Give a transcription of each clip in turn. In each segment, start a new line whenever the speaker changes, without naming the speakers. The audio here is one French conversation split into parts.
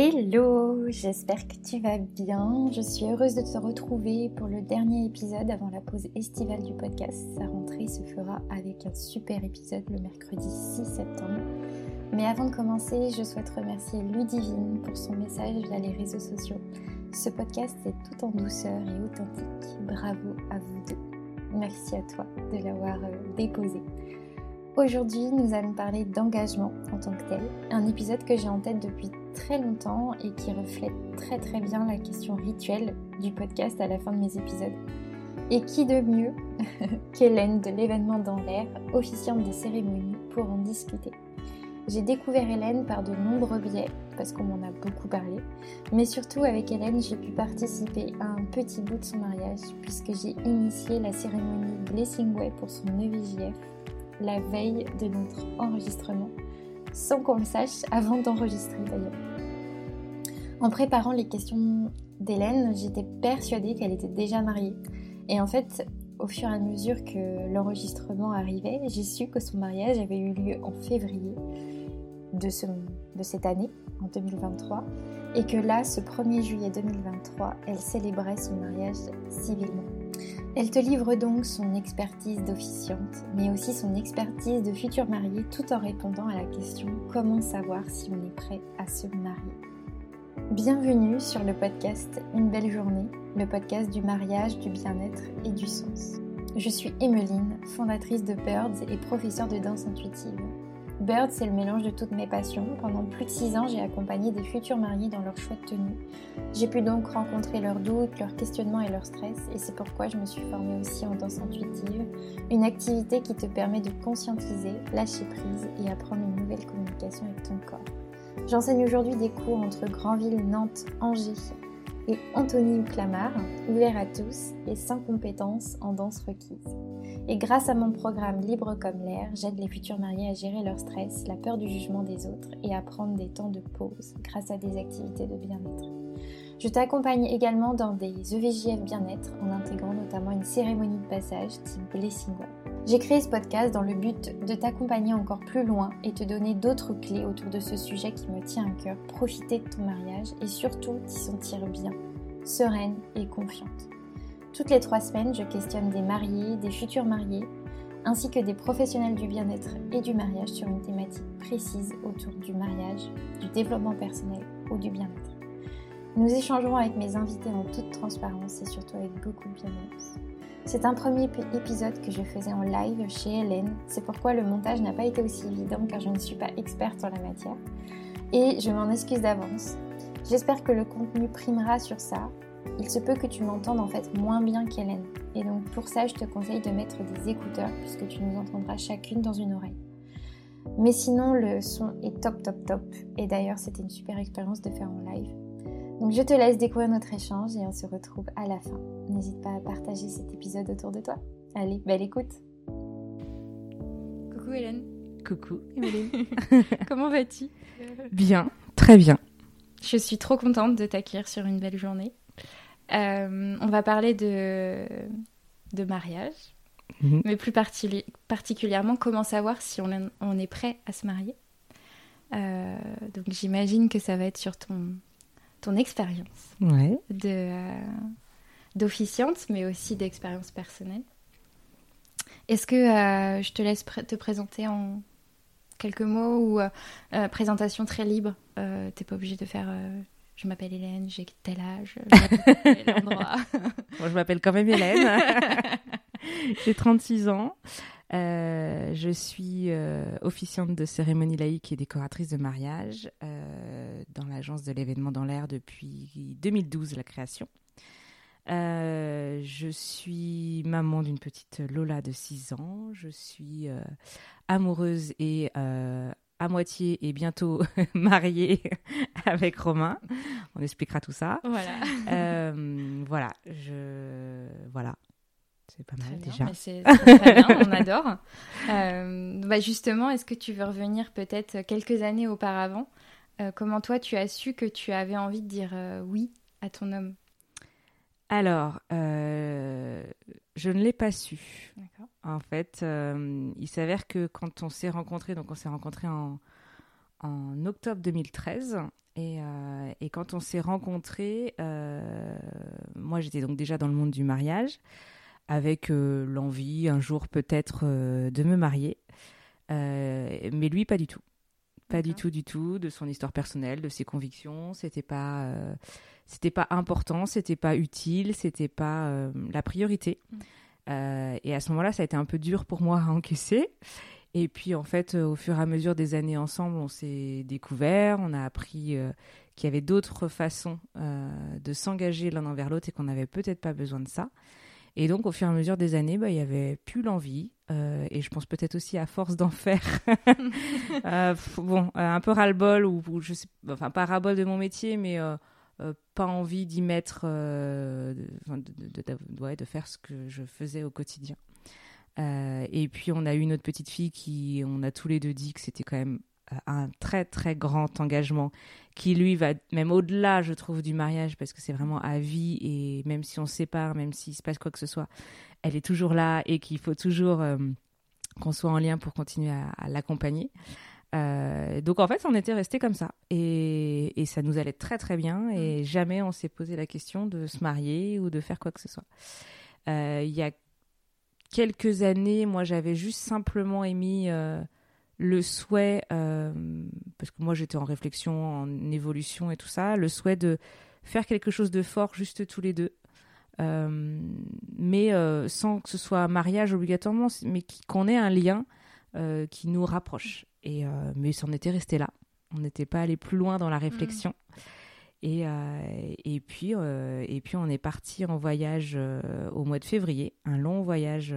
Hello, j'espère que tu vas bien. Je suis heureuse de te retrouver pour le dernier épisode avant la pause estivale du podcast. Sa rentrée se fera avec un super épisode le mercredi 6 septembre. Mais avant de commencer, je souhaite remercier Ludivine pour son message via les réseaux sociaux. Ce podcast est tout en douceur et authentique. Bravo à vous deux. Merci à toi de l'avoir euh, déposé. Aujourd'hui, nous allons parler d'engagement en tant que tel, un épisode que j'ai en tête depuis très longtemps et qui reflète très très bien la question rituelle du podcast à la fin de mes épisodes. Et qui de mieux qu'Hélène de l'événement dans l'air, officiante des cérémonies, pour en discuter. J'ai découvert Hélène par de nombreux biais, parce qu'on m'en a beaucoup parlé, mais surtout avec Hélène, j'ai pu participer à un petit bout de son mariage, puisque j'ai initié la cérémonie Blessing Way pour son EVJF la veille de notre enregistrement, sans qu'on le sache avant d'enregistrer d'ailleurs. En préparant les questions d'Hélène, j'étais persuadée qu'elle était déjà mariée. Et en fait, au fur et à mesure que l'enregistrement arrivait, j'ai su que son mariage avait eu lieu en février de, ce, de cette année, en 2023, et que là, ce 1er juillet 2023, elle célébrait son mariage civilement. Elle te livre donc son expertise d'officiante, mais aussi son expertise de futur marié, tout en répondant à la question comment savoir si on est prêt à se marier? Bienvenue sur le podcast Une belle journée, le podcast du mariage, du bien-être et du sens. Je suis Emmeline, fondatrice de Birds et professeure de danse intuitive. Bird, c'est le mélange de toutes mes passions. Pendant plus de 6 ans, j'ai accompagné des futurs mariés dans leur choix de tenue. J'ai pu donc rencontrer leurs doutes, leurs questionnements et leurs stress, et c'est pourquoi je me suis formée aussi en danse intuitive, une activité qui te permet de conscientiser, lâcher prise et apprendre une nouvelle communication avec ton corps. J'enseigne aujourd'hui des cours entre Granville, Nantes, Angers et Anthony Clamart, ouverts à tous et sans compétences en danse requise. Et grâce à mon programme Libre comme l'air, j'aide les futurs mariés à gérer leur stress, la peur du jugement des autres et à prendre des temps de pause grâce à des activités de bien-être. Je t'accompagne également dans des EVJF bien-être en intégrant notamment une cérémonie de passage type Blessing J'ai créé ce podcast dans le but de t'accompagner encore plus loin et te donner d'autres clés autour de ce sujet qui me tient à cœur, profiter de ton mariage et surtout t'y sentir bien, sereine et confiante. Toutes les trois semaines, je questionne des mariés, des futurs mariés, ainsi que des professionnels du bien-être et du mariage sur une thématique précise autour du mariage, du développement personnel ou du bien-être. Nous échangerons avec mes invités en toute transparence et surtout avec beaucoup de bienveillance. C'est un premier épisode que je faisais en live chez Hélène, c'est pourquoi le montage n'a pas été aussi évident car je ne suis pas experte en la matière. Et je m'en excuse d'avance. J'espère que le contenu primera sur ça il se peut que tu m'entendes en fait moins bien qu'Hélène. Et donc pour ça, je te conseille de mettre des écouteurs puisque tu nous entendras chacune dans une oreille. Mais sinon, le son est top, top, top. Et d'ailleurs, c'était une super expérience de faire en live. Donc je te laisse découvrir notre échange et on se retrouve à la fin. N'hésite pas à partager cet épisode autour de toi. Allez, belle écoute.
Coucou Hélène.
Coucou
Comment vas-tu?
Bien, très bien.
Je suis trop contente de t'accueillir sur une belle journée. Euh, on va parler de, de mariage, mhm. mais plus particulièrement comment savoir si on, est prêt à se marier. Euh, donc j'imagine que ça va être sur ton, ton expérience
ouais.
de, euh, d'officiante, mais aussi d'expérience personnelle. Est-ce que je te laisse te présenter en quelques mots ou présentation très libre T'es pas obligé de faire je m'appelle Hélène, j'ai tel âge, tel endroit.
Moi, je m'appelle quand même Hélène. j'ai 36 ans. Euh, je suis euh, officiante de cérémonie laïque et décoratrice de mariage euh, dans l'agence de l'événement dans l'air depuis 2012, la création. je suis maman d'une petite Lola de 6 ans. Je suis amoureuse et à moitié et bientôt mariée avec Romain. On expliquera tout ça.
Voilà.
Euh, voilà, je voilà. C'est pas mal déjà.
C'est très bien, on adore. Euh, bah justement, est-ce que tu veux revenir peut-être quelques années auparavant? Euh, Comment toi, tu as su que tu avais envie de dire oui à ton homme?
Alors, je ne l'ai pas su. En fait, euh, il s'avère que quand on s'est rencontrés, donc on s'est rencontrés en, en octobre 2013. Et, et quand on s'est rencontrés, moi j'étais donc déjà dans le monde du mariage, avec l'envie un jour peut-être de me marier. mais lui, pas du tout. Pas du tout, du tout, de son histoire personnelle, de ses convictions. C'était pas, euh, c'était pas important, c'était pas utile, c'était pas euh, la priorité. Mm. Euh, et à ce moment-là, ça a été un peu dur pour moi à encaisser. Et puis, en fait, au fur et à mesure des années ensemble, on s'est découvert, on a appris qu'il y avait d'autres façons de s'engager l'un envers l'autre et qu'on n'avait peut-être pas besoin de ça. Et donc, au fur et à mesure des années, bah, il y avait plus l'envie. Euh, et je pense peut-être aussi à force d'en faire. Euh, bon, euh, un peu ras-le-bol, ou, je sais, enfin, pas ras-le-bol de mon métier, mais pas envie d'y mettre, de, de, de, faire ce que je faisais au quotidien. et puis, on a eu notre petite fille qui, on a tous les deux dit que c'était quand même un très très grand engagement qui lui va même au-delà je trouve du mariage parce que c'est vraiment à vie et même si on se sépare même s'il se passe quoi que ce soit elle est toujours là et qu'il faut toujours euh, qu'on soit en lien pour continuer à, l'accompagner. Euh, donc en fait on était resté comme ça. Et, et, ça nous allait très très bien et mm. jamais on s'est posé la question de se marier ou de faire quoi que ce soit. Euh, il y a quelques années moi j'avais juste simplement émis le souhait, euh, parce que moi j'étais en réflexion, en évolution et tout ça, le souhait de faire quelque chose de fort juste tous les deux, euh, mais euh, sans que ce soit un mariage obligatoirement, mais qu'on ait un lien qui nous rapproche. Et, mais ça en était resté là. On n'était pas allé plus loin dans la réflexion. Et, et, puis, et puis on est parti en voyage au mois de février, un long voyage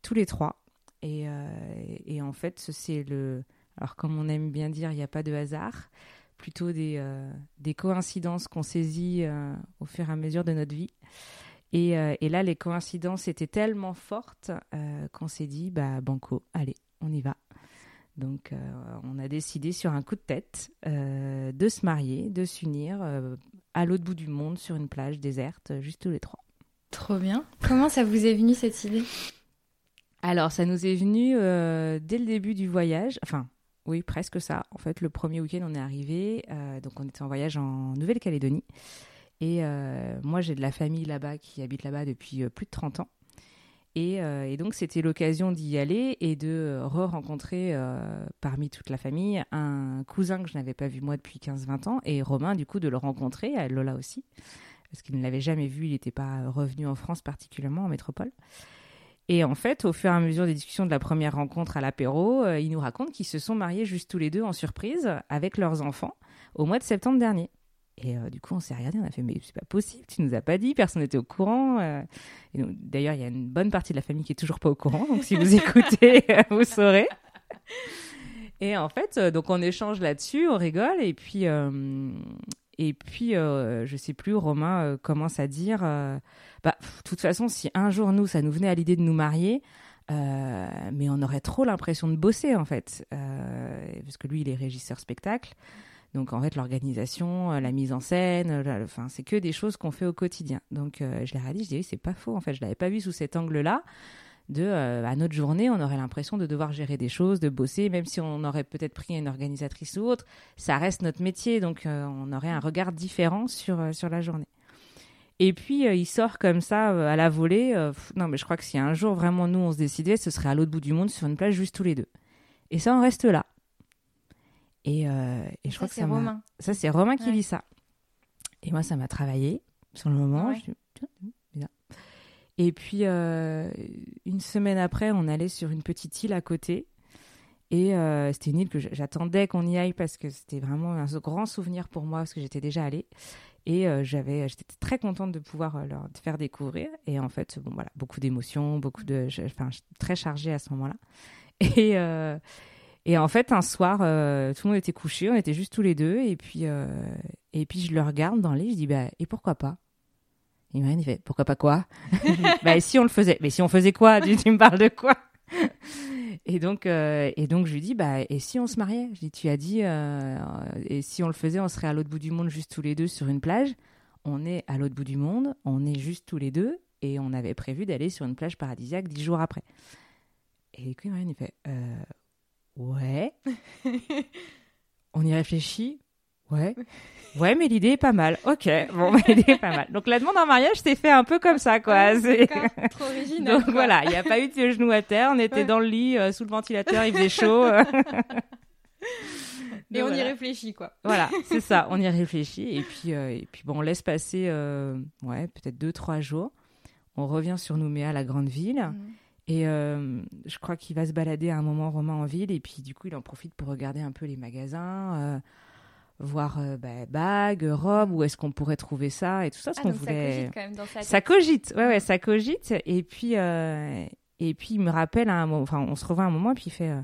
tous les trois. Euh, et, en fait, c'est le. Alors, comme on aime bien dire, il n'y a pas de hasard, plutôt des, euh, des coïncidences qu'on saisit euh, au fur et à mesure de notre vie. Et, là, les coïncidences étaient tellement fortes qu'on s'est dit, bah, banco, allez, on y va. Donc, on a décidé sur un coup de tête de se marier, de s'unir à l'autre bout du monde sur une plage déserte, juste tous les trois.
Trop bien. Comment ça vous est venu cette idée?
Alors, ça nous est venu euh, dès le début du voyage. Enfin, oui, presque ça. En fait, le premier week-end, on est arrivé. Euh, donc, on était en voyage en Nouvelle-Calédonie. Et euh, moi, j'ai de la famille là-bas qui habite là-bas depuis plus de 30 ans. Et, donc, c'était l'occasion d'y aller et de re-rencontrer parmi toute la famille un cousin que je n'avais pas vu moi depuis 15-20 ans. Et Romain, du coup, de le rencontrer, Lola aussi. Parce qu'il ne l'avait jamais vu, il n'était pas revenu en France particulièrement, en métropole. Et en fait, au fur et à mesure des discussions de la première rencontre à l'apéro, euh, ils nous racontent qu'ils se sont mariés juste tous les deux en surprise avec leurs enfants au mois de septembre dernier. Et euh, du coup, on s'est regardé, on a fait mais c'est pas possible, tu nous as pas dit, personne n'était au courant. Euh. d'ailleurs, il y a une bonne partie de la famille qui est toujours pas au courant, donc si vous écoutez, vous saurez. Et en fait, donc on échange là-dessus, on rigole, et puis et puis, euh, je sais plus, Romain euh, commence à dire, euh, bah, de toute façon, si un jour nous, ça nous venait à l'idée de nous marier, mais on aurait trop l'impression de bosser en fait, parce que lui, il est régisseur spectacle. Donc en fait, l'organisation, la mise en scène, enfin, c'est que des choses qu'on fait au quotidien. Donc je l'ai dit, je dis oui, c'est pas faux. En fait, je l'avais pas vu sous cet angle-là de euh, à notre journée, on aurait l'impression de devoir gérer des choses, de bosser, même si on aurait peut-être pris une organisatrice ou autre, ça reste notre métier, donc euh, on aurait un regard différent sur, euh, sur la journée. Et puis il sort comme ça à la volée. non, mais je crois que si un jour vraiment nous on se décidait, ce serait à l'autre bout du monde sur une plage juste tous les deux. Et ça, on reste là. Et, et je crois que
c'est Romain.
Ça, c'est Romain qui dit ça. Et moi, ça m'a travaillé sur le moment. Et puis, euh, une semaine après, on allait sur une petite île à côté. Et euh, c'était une île que j'attendais qu'on y aille parce que c'était vraiment un grand souvenir pour moi parce que j'étais déjà allée. Et euh, j'avais, j'étais très contente de pouvoir leur faire découvrir. Et en fait, bon, voilà, beaucoup d'émotions, beaucoup de, enfin, très chargée à ce moment-là. Et, et en fait, un soir, tout le monde était couché, on était juste tous les deux. Et puis, et puis je le regarde dans l'île, je dis, bah, et pourquoi pas? Il m'a fait pourquoi pas quoi Bah si on le faisait. Mais si on faisait quoi? Tu, me parles de quoi? Et donc euh, et donc je lui dis bah et si on se mariait? Je dis tu as dit euh, et si on le faisait on serait à l'autre bout du monde juste tous les deux sur une plage. On est à l'autre bout du monde, on est juste tous les deux et on avait prévu d'aller sur une plage paradisiaque dix jours après. Et du coup il fait euh, ouais. y réfléchit. Ouais. Ouais, mais l'idée est pas mal. Ok, bon, l'idée est pas mal. Donc la demande en mariage s'est fait un peu comme ça, quoi.
Ah, trop original.
Donc voilà, il n'y a pas eu de genoux à terre. On était dans le lit, euh, sous le ventilateur, il faisait chaud.
et on y réfléchit, quoi.
Voilà, c'est ça, on y réfléchit. Et puis, euh, et puis bon, on laisse passer, euh, ouais, peut-être deux, trois jours. On revient sur Nouméa, la grande ville. Mm. Et je crois qu'il va se balader à un moment Romain en ville. Et puis, du coup, il en profite pour regarder un peu les magasins voir euh, bah, bague, robe, où est-ce qu'on pourrait trouver ça et tout ça.
Ah, donc Ça cogite quand même dans sa
Ça cogite, ouais, ouais, ça cogite. Et puis, euh, et puis il me rappelle un moment, enfin, on se revoit un moment, et puis il fait euh,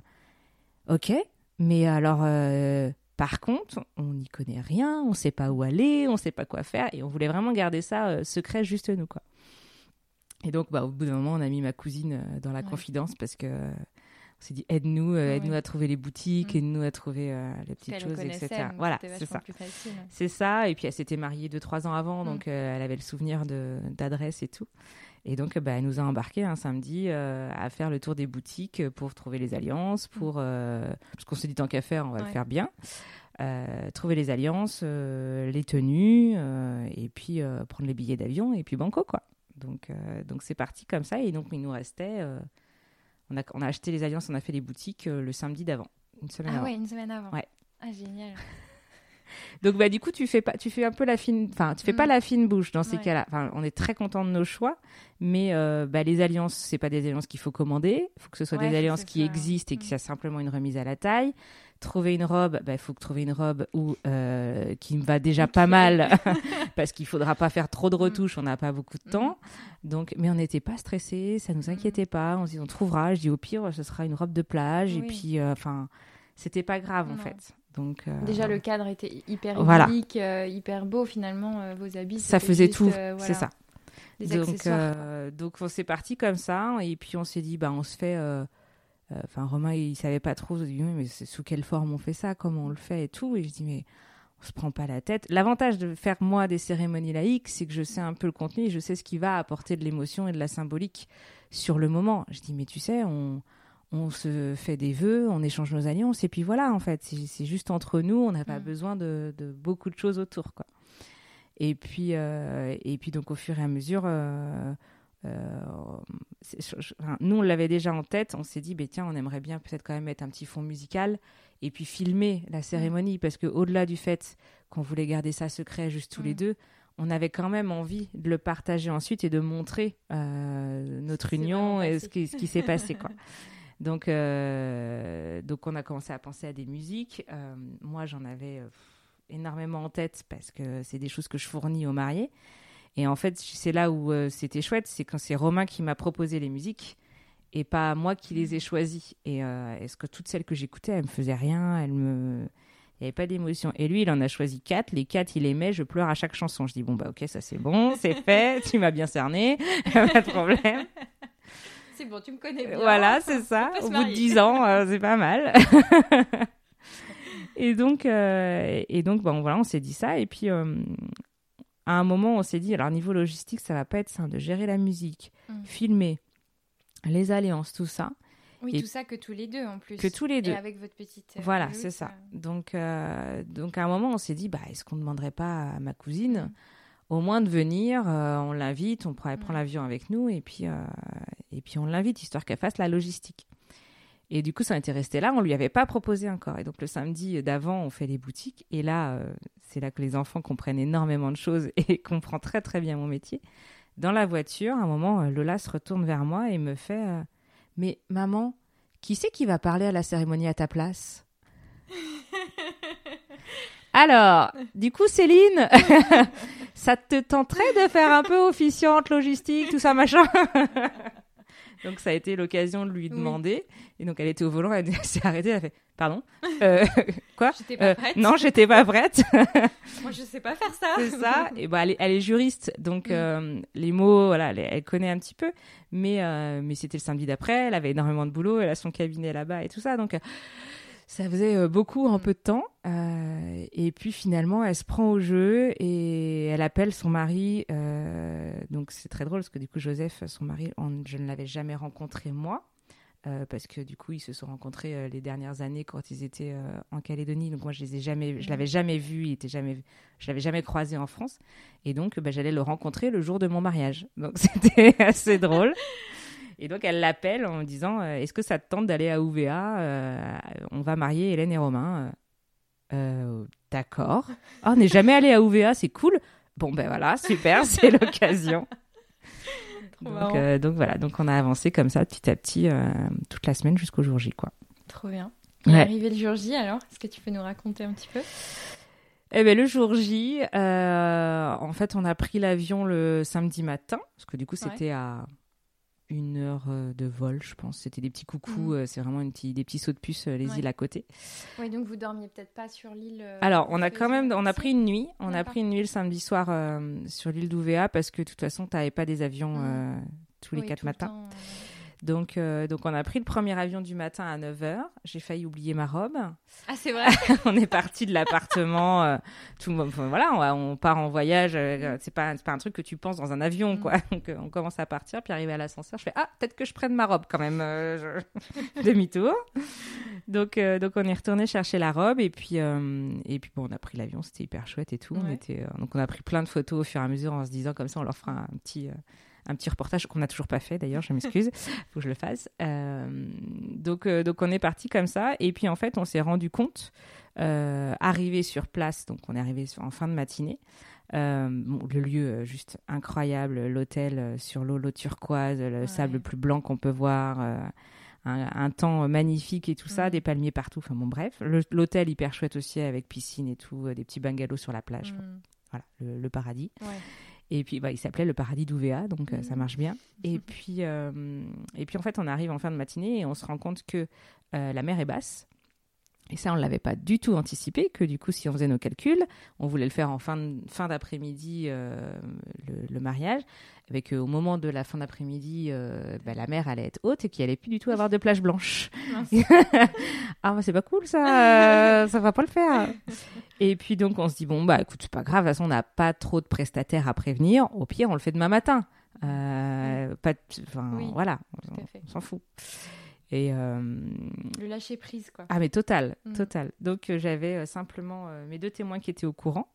Ok, mais alors, par contre, on n'y connaît rien, on ne sait pas où aller, on ne sait pas quoi faire, et on voulait vraiment garder ça secret juste nous, quoi. Et donc, bah, au bout d'un moment, on a mis ma cousine dans la confidence parce que on s'est dit aide-nous, euh, aide-nous à trouver les boutiques, mm. aide-nous à trouver euh, les petites choses, etc. Voilà, c'est ça. C'est ça. Et puis elle s'était mariée deux trois ans avant, mm. donc euh, elle avait le souvenir d'adresse et tout. Et donc, bah, elle nous a embarqués un samedi à faire le tour des boutiques pour trouver les alliances, mm. pour parce qu'on s'est dit tant qu'à faire, on va le faire bien. trouver les alliances, les tenues, et puis prendre les billets d'avion, et puis banco quoi. Donc, donc c'est parti comme ça, et donc il nous restait on a, on a acheté les alliances, on a fait les boutiques euh, le samedi d'avant,
une semaine ah avant. Ah ouais, une semaine avant.
Ouais.
Ah génial.
Donc bah du coup tu fais pas tu fais un peu la fine enfin tu fais pas mm. la fine bouche dans ces cas-là. Enfin on est très content de nos choix mais euh, bah, les alliances c'est pas des alliances qu'il faut commander, il faut que ce soit des alliances qui existent et qui mm. a simplement une remise à la taille. Trouver une robe, il bah, faut trouver une robe où euh, qui me va déjà pas mal parce qu'il faudra pas faire trop de mm. retouches, on n'a pas beaucoup de temps. Donc mais on n'était pas stressés, ça nous inquiétait pas, on se dit on trouvera, je dis au pire ce sera une robe de plage et puis euh, enfin c'était pas grave en fait. Donc,
euh, Déjà, le cadre était hyper idyllique, euh, hyper beau finalement. Euh, vos habits,
ça faisait tout, c'est ça. donc, donc on s'est parti comme ça, et puis on s'est dit, bah, on se fait. Enfin, Romain, il savait pas trop. Il dit, mais sous quelle forme on fait ça, comment on le fait et tout. Et je dis, mais on se prend pas la tête. L'avantage de faire moi des cérémonies laïques, c'est que je sais un peu le contenu, et je sais ce qui va apporter de l'émotion et de la symbolique sur le moment. Je dis, mais tu sais, on on se fait des vœux, on échange nos alliances, et puis voilà, en fait, c'est juste entre nous, on n'a pas mm. besoin de, beaucoup de choses autour, quoi. Et puis, euh, et puis donc au fur et à mesure, euh, euh, nous on l'avait déjà en tête, on s'est dit, bah, tiens, on aimerait bien peut-être quand même mettre un petit fond musical et puis filmer la mm. cérémonie, parce que au-delà du fait qu'on voulait garder ça secret juste tous les mm. deux, on avait quand même envie de le partager ensuite et de montrer notre union et ce qui, ce qui s'est passé, quoi. Donc, euh, donc on a commencé à penser à des musiques. Euh, moi, j'en avais euh, énormément en tête parce que c'est des choses que je fournis aux mariés. Et en fait, c'est là où c'était chouette, c'est quand c'est Romain qui m'a proposé les musiques et pas moi qui les ai choisies. Et est-ce que toutes celles que j'écoutais, elles me faisaient rien, elles me il n'y avait pas d'émotion. Et lui, il en a choisi quatre. Les quatre, il aimait. Je pleure à chaque chanson. Je dis, bon, bah, ok, ça c'est bon, c'est fait. tu m'as bien cerné. pas de problème.
C'est bon, tu me connais bien.
Voilà, c'est ça. Au bout de 10 ans, euh, c'est pas mal. et donc, euh, et donc bon, voilà, on s'est dit ça. Et puis, euh, à un moment, on s'est dit, alors, niveau logistique, ça va pas être simple de gérer la musique, mm. filmer, les alliances, tout ça.
Oui, tout ça que tous les deux en plus.
Que tous les deux. Et
avec votre petite.
voilà, c'est ça. Donc, donc, à un moment, on s'est dit, bah, est-ce qu'on ne demanderait pas à ma cousine mm au moins de venir, euh, on l'invite, on prend, prend mm. l'avion avec nous et puis, euh, et puis on l'invite, histoire qu'elle fasse la logistique. Et du coup, ça était resté là, on lui avait pas proposé encore. Et donc le samedi d'avant, on fait les boutiques. Et là, euh, c'est là que les enfants comprennent énormément de choses et comprennent très très bien mon métier. Dans la voiture, à un moment, Lola se retourne vers moi et me fait Mais maman, qui c'est qui va parler à la cérémonie à ta place? Alors, du coup, Céline, ça te tenterait de faire un peu officiante, logistique, tout ça, machin Donc, ça a été l'occasion de lui demander. Et donc, elle était au volant, elle, s'est arrêtée, elle a fait Pardon euh, Quoi
J'étais pas euh, prête.
Non, j'étais pas prête.
Moi, je sais pas faire ça.
C'est ça. Et bah, elle est, juriste, donc euh, les mots, voilà, elle, connaît un petit peu. Mais, mais c'était le samedi d'après, elle avait énormément de boulot, elle a son cabinet là-bas et tout ça. Donc, ça faisait euh, beaucoup en peu de temps. Euh, et puis finalement, elle se prend au jeu et elle appelle son mari. Euh, donc c'est très drôle parce que du coup, Joseph, son mari, je ne l'avais jamais rencontré moi. parce que du coup, ils se sont rencontrés les dernières années quand ils étaient en Calédonie. Donc moi, je les ai jamais, je l'avais jamais vu, il était jamais, je l'avais jamais croisé en France. Et donc, bah, j'allais le rencontrer le jour de mon mariage. Donc c'était assez drôle. Et donc, elle l'appelle en disant Est-ce que ça te tente d'aller à UVA On va marier Hélène et Romain. D'accord. Oh, on n'est jamais allé à UVA, c'est cool. Bon, ben voilà, super, c'est l'occasion. Donc, euh, donc, voilà, donc on a avancé comme ça petit à petit euh, toute la semaine jusqu'au jour J, quoi.
Trop bien. Ouais. arrivé le jour J alors, est-ce que tu peux nous raconter un petit peu?
Eh ben, le jour J, euh, en fait, on a pris l'avion le samedi matin, parce que du coup, c'était à une heure euh, de vol, je pense. C'était des petits coucous, mhm. euh, c'est vraiment une des petits sauts de puce, euh, les îles à côté.
Oui, donc vous dormiez peut-être pas sur l'île.
Alors, on a quand même, on a pris une nuit. On a pris une nuit le samedi soir sur l'île d'Ouvéa parce que de toute façon, tu n'avais pas des avions mhm. tous les quatre matins. Donc, euh, donc, on a pris le premier avion du matin à 9h. J'ai failli oublier ma robe.
Ah, c'est vrai.
on est parti de l'appartement. Euh, tout voilà, on, part en voyage. Euh, c'est pas, pas un truc que tu penses dans un avion, quoi. Mm. Donc, on commence à partir. Puis, arrivé à l'ascenseur, je fais Ah, peut-être que je prenne ma robe quand même. Demi-tour. donc, donc, on est retourné chercher la robe. Et puis, et puis bon, on a pri l'avion. C'était hyper chouette et tout. On était, donc, on a pris plein de photos au fur et à mesure en se disant, comme ça, on leur fera un petit un petit reportage qu'on n'a toujours pas fait d'ailleurs, je m'excuse, faut que je le fasse. Euh, donc, euh, donc on est parti comme ça, et puis en fait on s'est rendu compte, euh, arrivé sur place, donc on est arrivé en fin de matinée. le lieu juste incroyable, l'hôtel sur l'eau, l'eau turquoise, le sable plus blanc qu'on peut voir. Un, temps magnifique et tout ça, des palmiers partout. Enfin bon, bref, l'hôtel hyper chouette aussi avec piscine et tout, des petits bungalows sur la plage. Mm. Voilà, le, paradis. Ouais. Et puis, bah, il s'appelait le paradis d'Ouvéa, donc euh, ça mmh. marche bien. Et puis, euh, et puis, en fait, on arrive en fin de matinée et on se rend compte que euh, la mer est basse. Et ça, on ne l'avait pas du tout anticipé, que du coup, si on faisait nos calculs, on voulait le faire en fin, fin d'après-midi, le, mariage, avec au moment de la fin d'après-midi, bah, la mer allait être haute et qu'il allait plus du tout avoir de plage blanche. ah, bah, c'est pas cool ça, ça va pas le faire. Et puis donc on se dit bon bah écoute c'est pas grave, de toute façon on n'a pas trop de prestataires à prévenir. Au pire on le fait demain matin. Euh, pas, enfin voilà, on, s'en fout. Et euh,
le lâcher prise quoi.
Ah mais total, mm. total. Donc euh, j'avais simplement mes deux témoins qui étaient au courant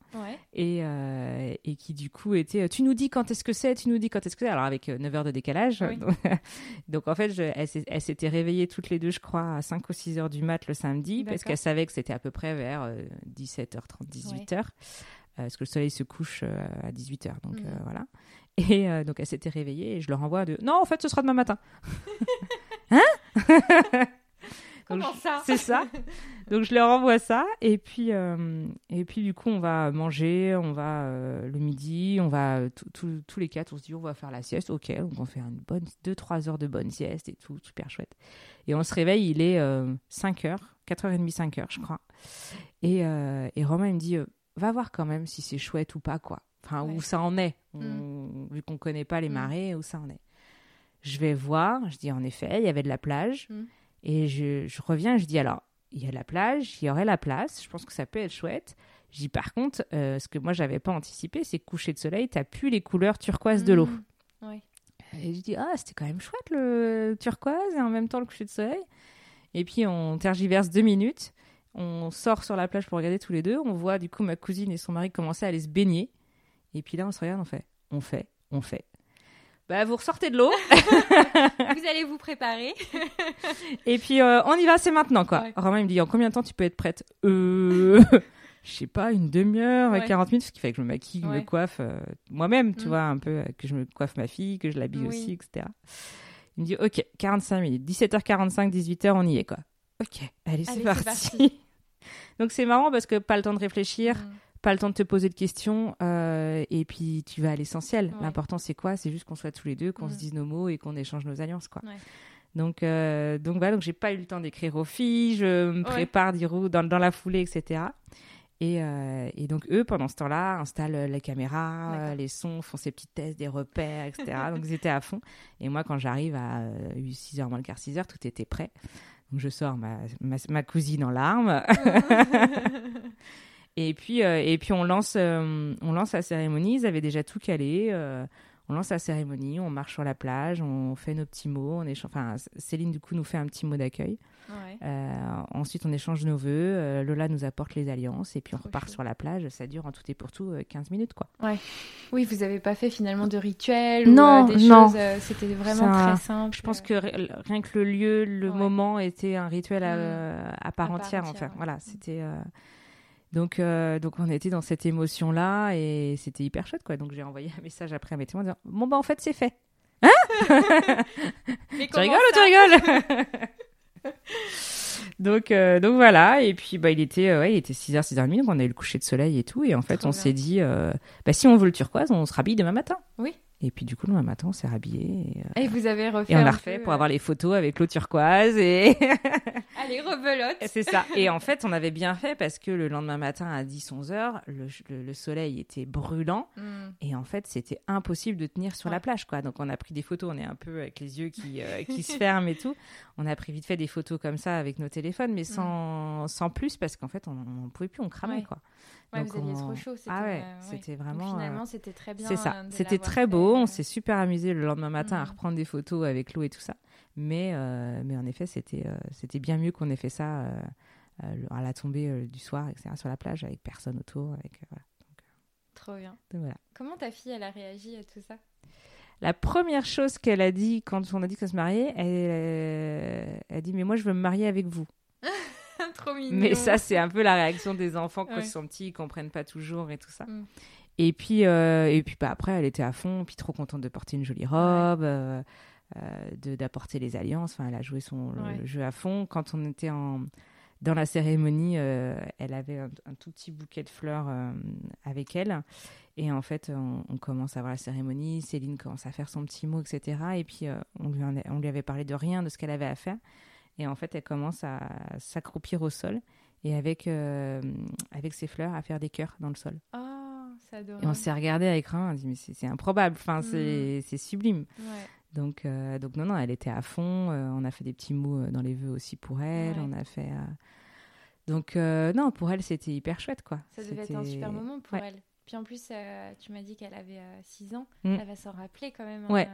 et, et qui du coup étaient tu nous dis quand est-ce que c'est, tu nous dis quand est-ce que c'est. Alors avec 9 heures de décalage. Donc, en fait je, elles s'étaient réveillées toutes les deux je crois à 5 ou 6 heures du mat le samedi parce qu'elles savaient que c'était à peu près vers 17h30, 18h. parce que le soleil se couche à 18h. Donc mm. voilà. Et donc elle s'était réveillée et je leur envoie de non en fait ce sera demain matin. hein
Comment ça
C'est ça. Donc je leur envoie ça et puis euh, et puis du coup on va manger, on va euh, le midi, on va tous les quatre, on se dit on va faire la sieste, ok, donc on fait une bonne deux trois heures de bonne sieste et tout, super chouette. Et on se réveille, il est 5 euh, heures, 4h30, 5 heures je crois. Et, et Romain il me dit va voir quand même si c'est chouette ou pas quoi. Enfin où ça en est, mm. vu qu'on connaît pas les mm. marées, où ça en est. Je vais voir, je dis en effet, il y avait de la plage. Mm. Et je, je, reviens, je dis alors, il y a de la plage, il y aurait la place, je pense que ça peut être chouette. Je dis par contre, euh, ce que moi j'avais pas anticipé, c'est que coucher de soleil, tu plus les couleurs turquoise de l'eau. Et je dis, ah, c'était quand même chouette le turquoise et en même temps le coucher de soleil. Et puis on tergiverse deux minutes, on sort sur la plage pour regarder tous les deux, on voit du coup ma cousine et son mari commencer à aller se baigner. Et puis là on se regarde, on fait, on fait, on fait bah, vous ressortez de l'eau.
vous allez vous préparer.
et puis, euh, on y va, c'est maintenant, quoi. Romain, il me dit, en combien de temps tu peux être prête Euh, je sais pas, une demi-heure, 40 minutes, ce qui fait que je me maquille, me coiffe euh, moi-même, tu mm. vois, un peu, euh, que je me coiffe ma fille, que je l'habille aussi, etc. Il me dit, ok, 45 minutes, 17h45, 18h, on y est, quoi. Ok, allez, c'est parti. Donc, c'est marrant parce que pas le temps de réfléchir. Mm pas le temps de te poser de questions euh, et puis tu vas à l'essentiel. L'important c'est quoi? C'est juste qu'on soit tous les deux, qu'on se dise nos mots et qu'on échange nos alliances quoi. Donc euh, donc voilà, donc j'ai pas eu le temps d'écrire aux filles, je me prépare dans, dans la foulée etc. Et, euh, et, donc eux pendant ce temps-là installent la caméra, les sons, font ces petits tests des repères etc. donc ils étaient à fond. Et moi quand j'arrive à 6h moins le quart 6h tout était prêt. Donc je sors ma, ma, ma cousine en larmes. Et puis, euh, et puis on, lance, euh, on lance la cérémonie. Ils avaient déjà tout calé. Euh, on lance la cérémonie, on marche sur la plage, on fait nos petits mots, on échange. Enfin, Céline du coup nous fait un petit mot d'accueil. Ensuite, on échange nos. Euh, Lola nous apporte les alliances et puis on repart sur la plage. Ça dure en tout et pour tout 15 euh, minutes, quoi.
Ouais. Oui, vous n'avez pas fait finalement de rituel
non,
ou des
non.
choses. C'était vraiment très simple.
Je pense que rien que le lieu, le moment était un rituel à, mmh. part entière. enfin, voilà, mmh. Donc, donc on était dans cette émotion là et c'était hyper chouette quoi. Donc j'ai envoyé un message après à mes témoins en disant bon bah en fait c'est fait. Hein Tu rigoles ou tu rigoles donc, euh, donc voilà, et puis bah, il était, euh, ouais, il était 6h, 6h30, donc on a eu le coucher de soleil et tout, et en fait on s'est dit, euh, bah, si on veut le turquoise, on se rhabille demain matin.
Oui.
Et puis du coup, le lendemain matin, on s'est rhabillé.
Et, vous avez refait.
Et on a refait pour avoir les photos avec l'eau turquoise. Et...
Allez, rebelote.
C'est ça. Et en fait, on avait bien fait parce que le lendemain matin à 10-11 heures, le, soleil était brûlant. Hmm. Et en fait, c'était impossible de tenir sur la plage. quoi. Donc on a pris des photos. On est un peu avec les yeux qui, qui se ferment et tout. On a pris vite fait des photos comme ça avec nos téléphones, mais sans, hmm. sans plus parce qu'en fait, on ne pouvait plus, on cramait. quoi.
Ouais, vous aviez trop chaud.
Ah ouais, euh, c'était vraiment.
finalement, c'était très bien.
C'est ça. C'était très beau. On s'est super amusé le lendemain matin à mm. reprendre des photos avec l'eau et tout ça. Mais, euh, mais en effet, c'était euh, c'était bien mieux qu'on ait fait ça à la tombée du soir, etc., sur la plage, avec personne autour. Avec, voilà.
trop bien.
voilà.
Comment ta fille, elle a réagi à tout ça?
La première chose qu'elle a dit quand on a dit qu'elle se mariait, elle, elle a dit Mais moi, je veux me marier avec vous.
Trop mignon.
Mais ça, c'est un peu la réaction des enfants quand ils sont petits, ils comprennent pas toujours et tout ça. Mm. Et puis, euh, et puis bah, après, elle était à fond, puis trop contente de porter une jolie robe, euh, euh, d'apporter les alliances. Enfin, elle a joué son jeu à fond. Quand on était en, dans la cérémonie, elle avait un, tout petit bouquet de fleurs avec elle. Et en fait, on, commence à voir la cérémonie. Céline commence à faire son petit mot, etc. Et puis, on, lui on lui avait parlé de rien, de ce qu'elle avait à faire. Et en fait, elle commence à s'accroupir au sol et avec, euh, avec ses fleurs à faire des cœurs dans le sol.
Oh, adorable.
Et on s'est regardé avec Rin, on a dit, mais c'est improbable, enfin, mm. c'est sublime. Donc, euh, donc, non, non, elle était à fond. Euh, on a fait des petits mots dans les vœux aussi pour elle. On a fait. Donc, non, pour elle, c'était hyper chouette, quoi.
Ça devait être un super moment pour elle. Puis en plus, euh, tu m'as dit qu'elle avait 6 euh, ans. Mm. Elle va s'en rappeler quand même.
Hein, ouais.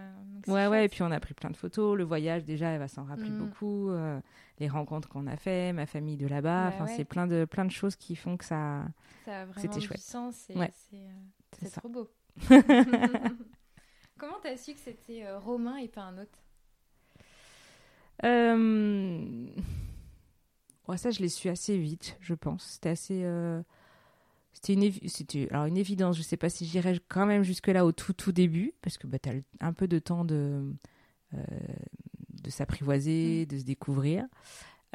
ouais, ouais. Et puis on a pris plein de photos. Le voyage, déjà, elle va s'en rappeler mm. beaucoup. Euh, les rencontres qu'on a fait, ma famille de là-bas. Bah enfin, c'est plein de, plein de choses qui font que ça.
Ça a vraiment du chouette. sens. C'est trop beau. Comment t'as su que c'était Romain et pas un autre?
Ouais, Ça, je l'ai su assez vite, je pense. C'était assez c'était une, alors une évidence. Je sais pas si j'irai quand même jusque-là au tout, tout début, parce que bah, tu as un peu de temps de, euh, de s'apprivoiser, mm. de se découvrir.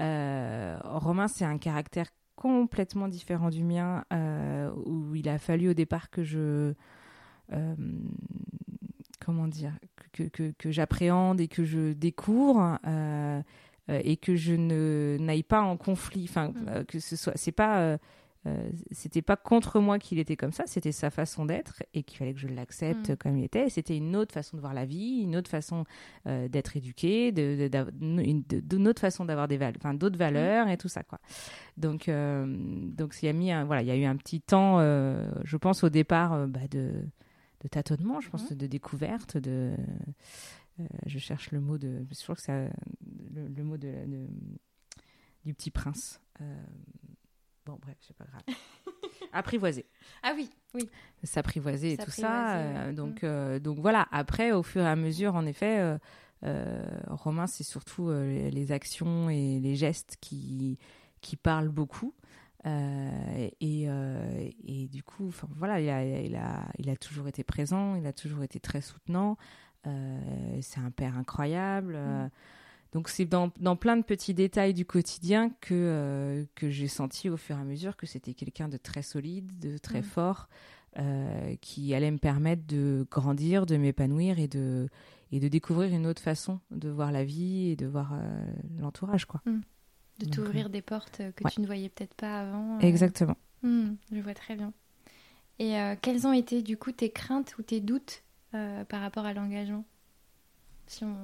Euh, Romain, c'est un caractère complètement différent du mien, euh, où il a fallu au départ que je. Comment dire Que, que, que j'appréhende et que je découvre. et que je ne n'aille pas en conflit enfin mm. que ce soit c'est pas euh, c'était pas contre moi qu'il était comme ça, c'était sa façon d'être et qu'il fallait que je l'accepte mm. comme il était. C'était une autre façon de voir la vie, une autre façon euh, d'être éduqué, de, de, une, autre façon d'avoir des enfin d'autres mm. valeurs et tout ça quoi. Donc euh, donc il y a mis un, voilà, il y a eu un petit temps, je pense au départ bah, de, de tâtonnement, je pense mm. de découverte, de je cherche le mot de, je crois que c'est le, mot de, du petit prince. Bon, bref, c'est pas grave. Apprivoiser.
Ah oui, oui.
S'apprivoiser et tout ça. Euh, donc, euh, donc voilà, après, au fur et à mesure, en effet, euh, Romain, c'est surtout les actions et les gestes qui, qui parlent beaucoup. Et, et, du coup, voilà, il a, il, a, il a toujours été présent, il a toujours été très soutenant. c'est un père incroyable. Mm. Donc c'est dans, dans, plein de petits détails du quotidien que, euh, que j'ai senti au fur et à mesure que c'était quelqu'un de très solide, de très mm. fort, euh, qui allait me permettre de grandir, de m'épanouir et de, et de découvrir une autre façon de voir la vie et de voir euh, l'entourage. quoi. Mm.
De t'ouvrir des portes que tu ne voyais peut-être pas avant.
Exactement.
Mm, je vois très bien. Et quelles ont été du coup tes craintes ou tes doutes par rapport à l'engagement? Si on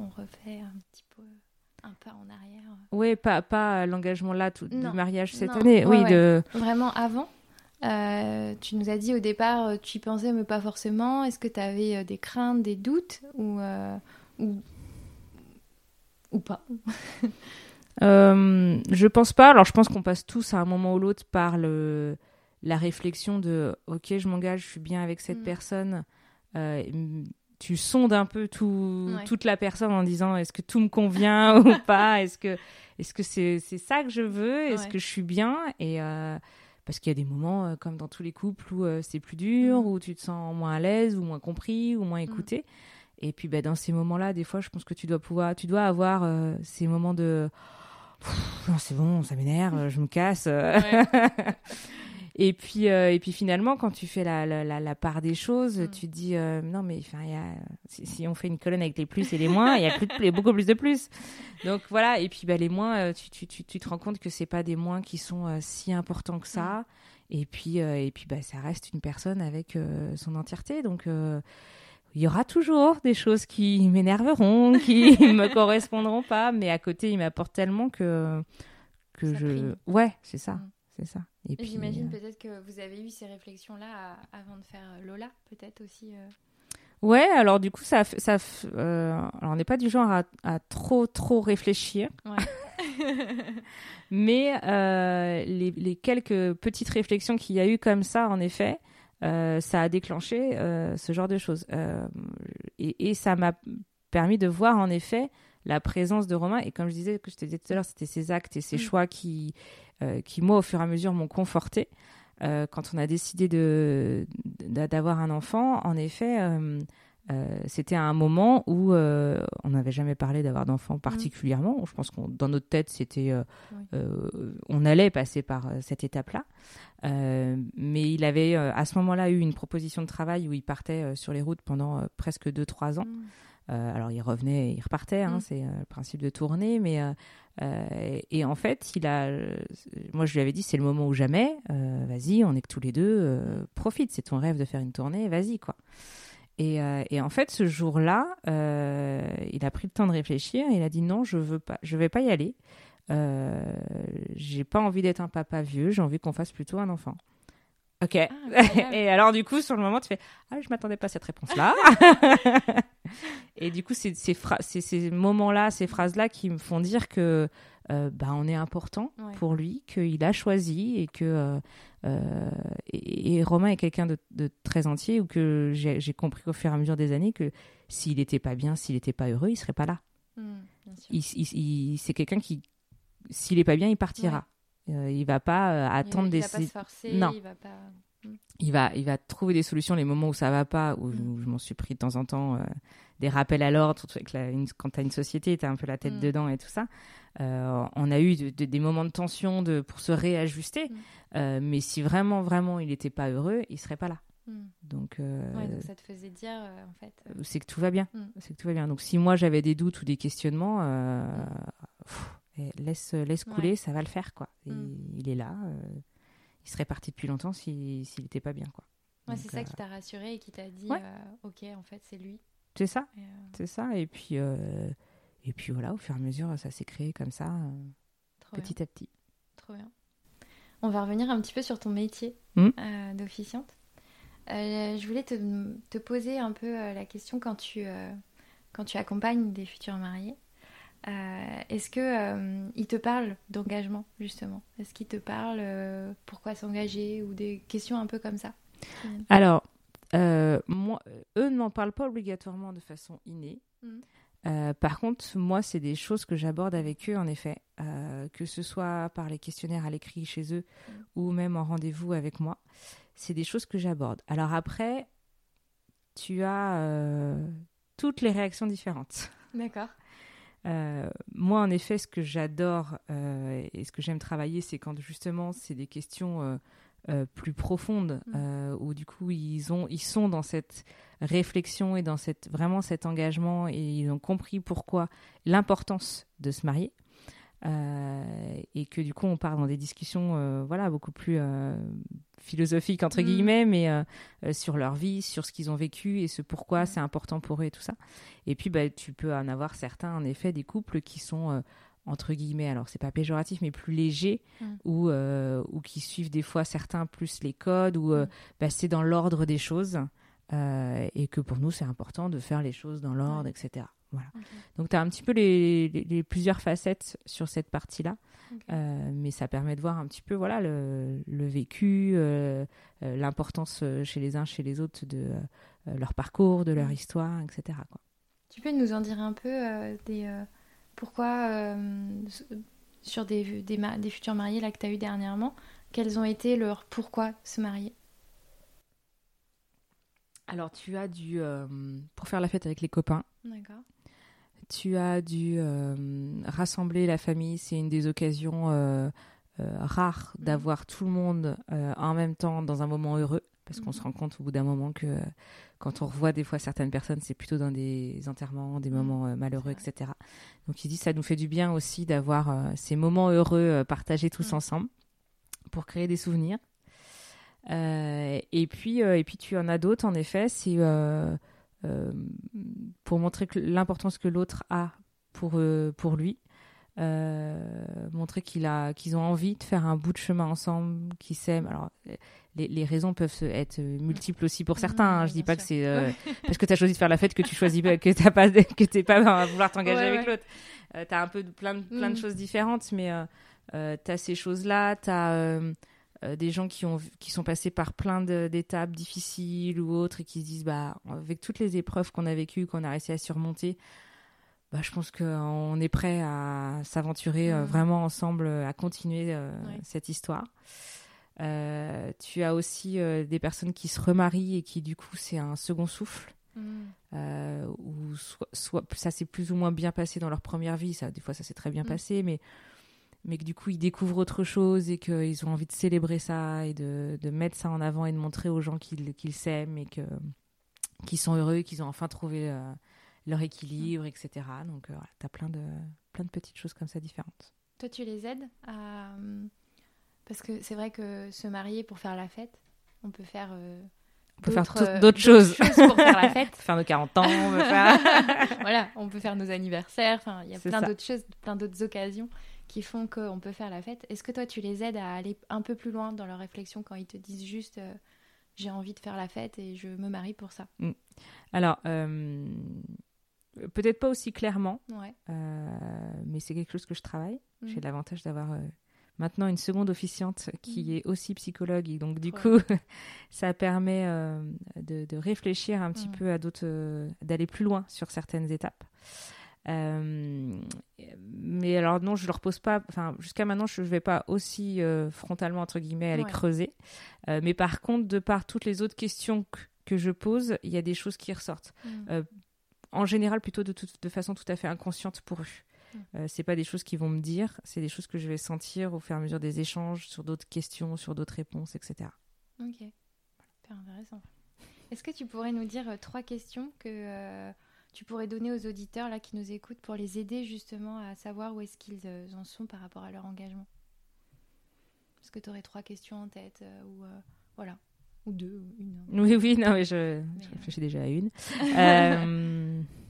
on refait un petit peu un pas en arrière.
Oui, pas, pas l'engagement là tout, du mariage cette année. oui, De...
Vraiment avant tu nous as dit au départ, tu y pensais, mais pas forcément. Est-ce que tu avais des craintes, des doutes ou, ou, ou pas?
euh, Je pense pas. Alors, je pense qu'on passe tous à un moment ou l'autre par le, la réflexion de OK, je m'engage, je suis bien avec cette mm. personne. Euh, tu sondes un peu tout, toute la personne en disant est-ce que tout me convient ou pas? Est-ce que est-ce que c'est c'est ça que je veux? Est-ce que je suis bien? Et euh, parce qu'il y a des moments, euh, comme dans tous les couples, où c'est plus dur, mm. où tu te sens moins à l'aise, ou moins compris, ou moins mm. écouté. Et puis bah, dans ces moments-là, des fois, je pense que tu dois pouvoir, tu dois avoir ces moments de non, c'est bon, ça m'énerve, je me casse. et puis, euh, et puis finalement, quand tu fais la, la, la, part des choses, mm. tu te dis euh, non, mais enfin, a, si, on fait une colonne avec les plus et les moins, il y a plus de, beaucoup plus de plus. Donc voilà. Et puis bah, les moins, euh, tu, tu, tu, tu, te rends compte que c'est pas des moins qui sont si importants que ça. Mm. Et puis, et puis bah, ça reste une personne avec son entièreté. Donc il y aura toujours des choses qui m'énerveront, qui me correspondront pas, mais à côté, il m'apporte tellement que que je ouais, c'est ça, mm. c'est ça.
Et puis j'imagine euh, peut-être que vous avez eu ces réflexions là avant de faire Lola, peut-être aussi. Euh.
Ouais, alors du coup ça ça euh, alors on n'est pas du genre à, à, trop trop réfléchir. mais les, les, quelques petites réflexions qu'il y a eu comme ça en effet, euh, ça a déclenché euh, ce genre de choses. Euh, et, ça m'a permis de voir en effet la présence de Romain. Et comme je disais, que je te disais tout à l'heure, c'était ses actes et ses mm. choix qui, qui, moi, au fur et à mesure, m'ont conforté. quand on a décidé d'avoir un enfant, en effet, euh, c'était un moment où euh, on n'avait jamais parlé d'avoir d'enfants particulièrement. Je pense qu'on dans notre tête, c'était, euh, on allait passer par cette étape-là. mais il avait à ce moment-là eu une proposition de travail où il partait sur les routes pendant presque 2-3 ans. Mm. alors il revenait, il repartait, hein, mm. c'est le principe de tournée. Mais et en fait, il a, moi je lui avais dit, c'est le moment ou jamais. vas-y, on est que tous les deux. profite, c'est ton rêve de faire une tournée. Vas-y quoi. Euh, et, en fait, ce jour-là, euh, il a pris le temps de réfléchir. Et il a dit non, je veux pas, je vais pas y aller. Euh, j'ai pas envie d'être un papa vieux. J'ai envie qu'on fasse plutôt un enfant. Ok. Ah, et alors du coup, sur le moment, tu fais ah, je m'attendais pas à cette réponse-là. et du coup, c'est ces, ces moments-là, ces phrases-là qui me font dire que euh, bah, on est important pour lui, qu'il a choisi et que euh, euh, et, Romain est quelqu'un de, très entier ou que j'ai compris au fur et à mesure des années que s'il n'était pas bien, s'il n'était pas heureux, il serait pas là. Mmh, c'est quelqu'un qui, s'il est pas bien, il partira. il va pas attendre des.
Va pas se forcer, non. Il va pas.
Mmh. Il va, il va trouver des solutions les moments où ça va pas, où, mmh. je m'en suis pris de temps en temps des rappels à l'ordre, quand tu as une société, tu as un peu la tête dedans et tout ça. Euh, on a eu des moments de tension de, pour se réajuster, mm. euh, mais si vraiment, vraiment, il n'était pas heureux, il serait pas là. Mm.
Donc, euh, donc, ça te faisait dire, en fait.
C'est que tout va bien. Mm. C'est que tout va bien. Donc, si moi j'avais des doutes ou des questionnements, eh, laisse, laisse couler, ça va le faire, quoi. il est là. il serait parti depuis longtemps s'il n'était pas bien, quoi.
c'est ça qui t'a rassuré et qui t'a dit, ok, en fait, c'est lui.
C'est ça. C'est ça. Et puis. Et puis voilà, au fur et à mesure, ça s'est créé comme ça, euh, petit à petit.
Trop bien. On va revenir un petit peu sur ton métier euh, d'officiante. Euh, je voulais te, poser un peu la question quand tu, quand tu accompagnes des futurs mariés. Est-ce que il te parle d'engagement justement? Est-ce qu'il te parle pourquoi s'engager ou des questions un peu comme ça?
Alors, moi, eux ne m'en parlent pas obligatoirement de façon innée. Hmm. Euh, par contre, moi, c'est des choses que j'aborde avec eux, en effet, euh, que ce soit par les questionnaires à l'écrit chez eux mm. ou même en rendez-vous avec moi. C'est des choses que j'aborde. Alors après, tu as euh, toutes les réactions différentes.
D'accord.
moi, en effet, ce que j'adore et ce que j'aime travailler, c'est quand justement c'est des questions euh, plus profonde, mm. euh, où du coup ils, ont, ils sont dans cette réflexion et dans cette, vraiment cet engagement et ils ont compris pourquoi l'importance de se marier. Euh, et que du coup on part dans des discussions voilà beaucoup plus philosophiques entre mm. guillemets mais sur leur vie sur ce qu'ils ont vécu et ce pourquoi mm. c'est important pour eux et tout ça et puis bah, tu peux en avoir certains en effet des couples qui sont entre guillemets, alors c'est pas péjoratif, mais plus légers, mm. ou, ou qui suivent des fois certains plus les codes, ou mm. bah, c'est dans l'ordre des choses, et que pour nous c'est important de faire les choses dans l'ordre, etc. Voilà. Donc tu as un petit peu les, les, plusieurs facettes sur cette partie-là, mais ça permet de voir un petit peu voilà le, le vécu, l'importance chez les uns, chez les autres de leur parcours, de leur histoire, etc. Quoi.
Tu peux nous en dire un peu euh, des, euh, pourquoi, euh, sur des, des, des, futurs mariés là, que tu as eu dernièrement, quels ont été leurs pourquoi se marier?
Alors, tu as dû, pour faire la fête avec les copains.
D'accord.
Tu as dû rassembler la famille. C'est une des occasions rares mmh. d'avoir tout le monde en même temps dans un moment heureux parce qu'on se rend compte au bout d'un moment que euh, quand on revoit des fois certaines personnes, c'est plutôt dans des enterrements, des moments euh, malheureux, etc. Donc il dit ça nous fait du bien aussi d'avoir euh, ces moments heureux partagés tous ensemble pour créer des souvenirs. et puis et puis tu en as d'autres en effet, c'est pour montrer l'importance que l'autre a pour pour lui. montrer qu'il a qu'ils ont envie de faire un bout de chemin ensemble, qu'ils s'aiment. Alors les, raisons peuvent être multiples aussi pour certains. Hein. Je dis pas que c'est euh, parce que tu as choisi de faire la fête que tu choisis que t'as pas que t'es pas à vouloir t'engager avec l'autre. Euh, tu as un peu de, plein de, plein de mm. choses différentes, mais euh, tu as ces choses-là, tu as des gens qui ont qui sont passés par plein d'étapes difficiles ou autres et qui se disent bah avec toutes les épreuves qu'on a vécues, qu'on a réussi à surmonter, bah, je pense qu'on est prêt à s'aventurer mm. vraiment ensemble, à continuer cette histoire. Euh, tu as aussi euh, des personnes qui se remarient et qui, du coup, c'est un second souffle. Mm. Euh, ou soit, ça s'est plus ou moins bien passé dans leur première vie, ça, des fois ça s'est très bien mm. passé, mais, mais que du coup ils découvrent autre chose et qu'ils ont envie de célébrer ça et de, de, mettre ça en avant et de montrer aux gens qu'ils s'aiment et qu'ils sont heureux, qu'ils ont enfin trouvé leur équilibre, etc. Donc voilà, tu as plein de, plein de petites choses comme ça différentes.
Toi, tu les aides à parce que c'est vrai que se marier pour faire la fête, on peut faire. Euh,
on peut faire euh, d'autres choses.
pour faire la fête.
faire nos 40 ans, on peut faire...
voilà, on peut faire nos anniversaires. Enfin, il y a plein d'autres choses, plein d'autres occasions qui font qu'on peut faire la fête. Est-ce que toi, tu les aides à aller un peu plus loin dans leur réflexion quand ils te disent juste euh, j'ai envie de faire la fête et je me marie pour ça mm.
Alors, peut-être pas aussi clairement,
ouais.
mais c'est quelque chose que je travaille. Mm. J'ai l'avantage d'avoir maintenant une seconde officiante qui mm. est aussi psychologue. Et donc, du coup, ça permet euh, de, réfléchir un petit mm. peu à d'autres, euh, d'aller plus loin sur certaines étapes. Euh, mais alors non, je leur pose pas. Enfin, jusqu'à maintenant, je ne vais pas aussi frontalement entre guillemets aller creuser. mais par contre, de par toutes les autres questions que, je pose, il y a des choses qui ressortent. Mm. en général, plutôt de, de, façon tout à fait inconsciente pour eux. Euh, c'est pas des choses qu'ils vont me dire, c'est des choses que je vais sentir au fur et à mesure des échanges sur d'autres questions, sur d'autres réponses, etc.
Ok, super intéressant. Est-ce que tu pourrais nous dire euh, trois questions que euh, tu pourrais donner aux auditeurs là qui nous écoutent pour les aider justement à savoir où est-ce qu'ils en sont par rapport à leur engagement? Est-ce que tu aurais trois questions en tête ou voilà ou deux ou une hein.
Oui, oui, non, mais je, je réfléchis déjà à une.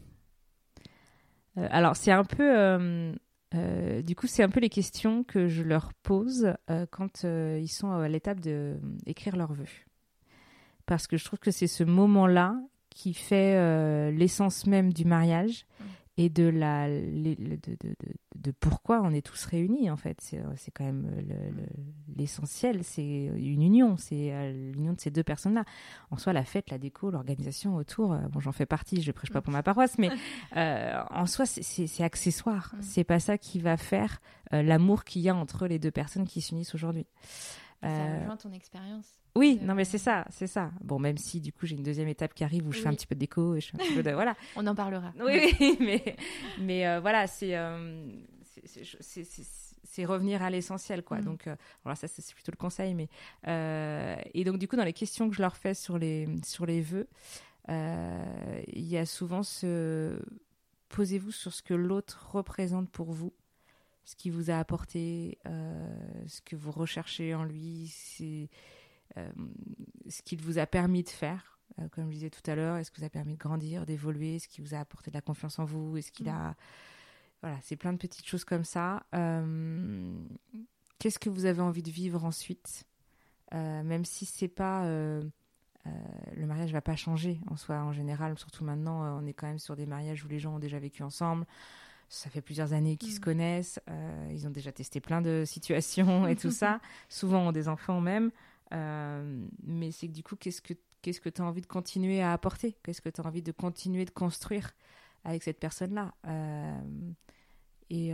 euh... Alors, c'est un peu. Euh, euh, du coup, c'est un peu les questions que je leur pose quand ils sont à l'étape d'écrire leurs vœux. Parce que je trouve que c'est ce moment-là qui fait l'essence même du mariage mmh et de la de, de, de, pourquoi on est tous réunis en fait. C'est quand même l'essentiel c'est une union c'est euh, l'union de ces deux personnes là en soi la fête la déco l'organisation autour euh, bon j'en fais partie je prêche pas pour ma paroisse mais euh, en soi c'est accessoire. Mm. c'est pas ça qui va faire l'amour qu'il y a entre les deux personnes qui s'unissent aujourd'hui.
Ça rejoint ton expérience
oui, non mais c'est ça, c'est ça. Bon, même si du coup j'ai une deuxième étape qui arrive où je fais un petit peu de déco et je fais un petit peu de voilà.
On en parlera.
Oui, mais mais euh, voilà, c'est c'est revenir à l'essentiel quoi. Mm. Donc euh, voilà, ça c'est plutôt le conseil, mais euh, et donc du coup dans les questions que je leur fais sur les sur les vœux, il y a souvent ce posez-vous sur ce que l'autre représente pour vous ce qui vous a apporté, ce que vous recherchez en lui, c'est euh, ce qu'il vous a permis de faire. Euh, comme je disais tout à l'heure, est-ce que vous a permis de grandir, d'évoluer Est-ce qu'il vous a apporté de la confiance en vous Est-ce qu'il mm. a voilà, c'est plein de petites choses comme ça. Qu'est-ce que vous avez envie de vivre ensuite? Même si c'est pas le mariage va pas changer en soi en général, surtout maintenant, on est quand même sur des mariages où les gens ont déjà vécu ensemble ça fait plusieurs années qu'ils se mm. connaissent, euh, ils ont déjà testé plein de situations et tout ça, souvent ont des enfants même, euh, mais c'est que du coup, qu'est-ce que qu'est-ce que tu as envie de continuer à apporter? Qu'est-ce que tu as envie de continuer de construire avec cette personne-là? Euh, Et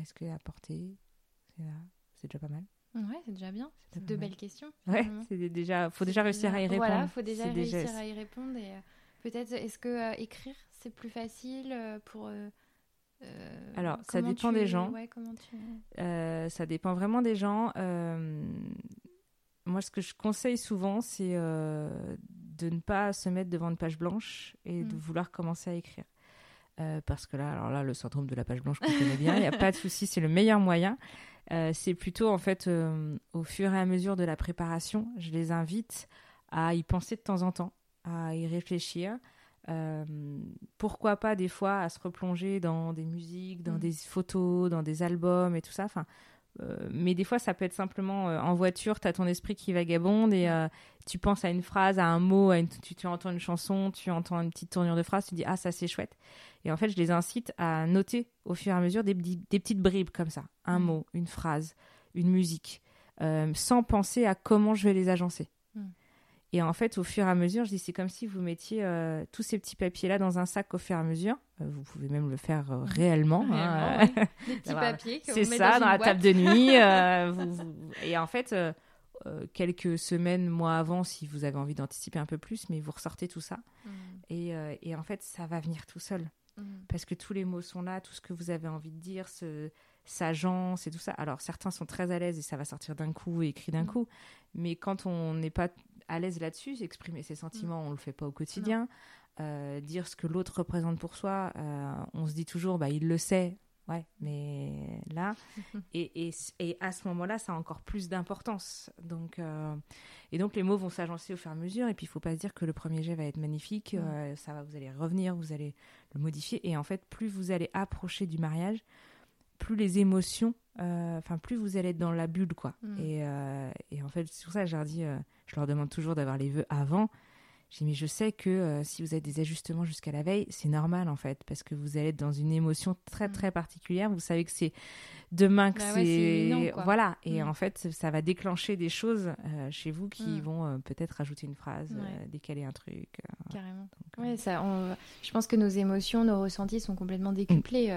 est-ce que apporter, c'est déjà pas mal
Ouais, c'est déjà bien. C'est deux belles questions.
Ouais, c'est déjà, faut déjà réussir à y répondre. Voilà,
faut déjà réussir à y répondre et peut-être, est-ce que écrire c'est plus facile euh, pour. Euh,
euh, Alors, ça dépend des gens. ça dépend vraiment des gens. moi, ce que je conseille souvent, c'est de ne pas se mettre devant une page blanche et de mm. vouloir commencer à écrire. parce que là, alors là, le syndrome de la page blanche, je connais bien, il n'y a pas de souci, c'est le meilleur moyen. c'est plutôt, en fait, au fur et à mesure de la préparation, je les invite à y penser de temps en temps, à y réfléchir, euh, pourquoi pas des fois à se replonger dans des musiques, dans mm. des photos, dans des albums et tout ça. Enfin, euh, mais des fois, ça peut être simplement euh, en voiture, tu as ton esprit qui vagabonde et tu penses à une phrase, à un mot, à une, tu, tu, entends une chanson, tu entends une petite tournure de phrase, tu dis Ah, ça c'est chouette. Et en fait, je les incite à noter au fur et à mesure des, des petites bribes comme ça un mm. mot, une phrase, une musique, sans penser à comment je vais les agencer. Et en fait, au fur et à mesure, je dis, c'est comme si vous mettiez euh, tous ces petits papiers-là dans un sac au fur et à mesure. Euh, vous pouvez même le faire euh, réellement.
Hein, Des petits papiers.
C'est ça, dans, la table de nuit. Et en fait, quelques semaines, mois avant, si vous avez envie d'anticiper un peu plus, mais vous ressortez tout ça. Mm. Et, et, en fait, ça va venir tout seul. Mm. Parce que tous les mots sont là, tout ce que vous avez envie de dire, ce, s'agence et tout ça. Alors certains sont très à l'aise et ça va sortir d'un coup et écrit d'un coup, mais quand on n'est pas à l'aise là-dessus, exprimer ses sentiments, mm. on le fait pas au quotidien. Euh, dire ce que l'autre représente pour soi, euh, on se dit toujours, bah il le sait, ouais, mais là, et, et, et, à ce moment-là, ça a encore plus d'importance. Donc, euh, et donc les mots vont s'agencer au fur et à mesure, et puis il faut pas se dire que le premier jet va être magnifique, mm. ça va, vous allez revenir, vous allez le modifier, et en fait, plus vous allez approcher du mariage, plus les émotions, euh, enfin plus vous allez être dans la bulle quoi. Mm. Et, euh, et, en fait c'est pour ça que je leur dis, euh, je leur demande toujours d'avoir les vœux avant. J'ai mais je sais que si vous avez des ajustements jusqu'à la veille, c'est normal en fait, parce que vous allez être dans une émotion très mm. très particulière. Vous savez que c'est demain que bah c'est voilà, et mm. en fait ça va déclencher des choses chez vous qui vont peut-être rajouter une phrase, décaler un truc.
Carrément. ouais, ça, je pense que nos émotions, nos ressentis sont complètement décuplés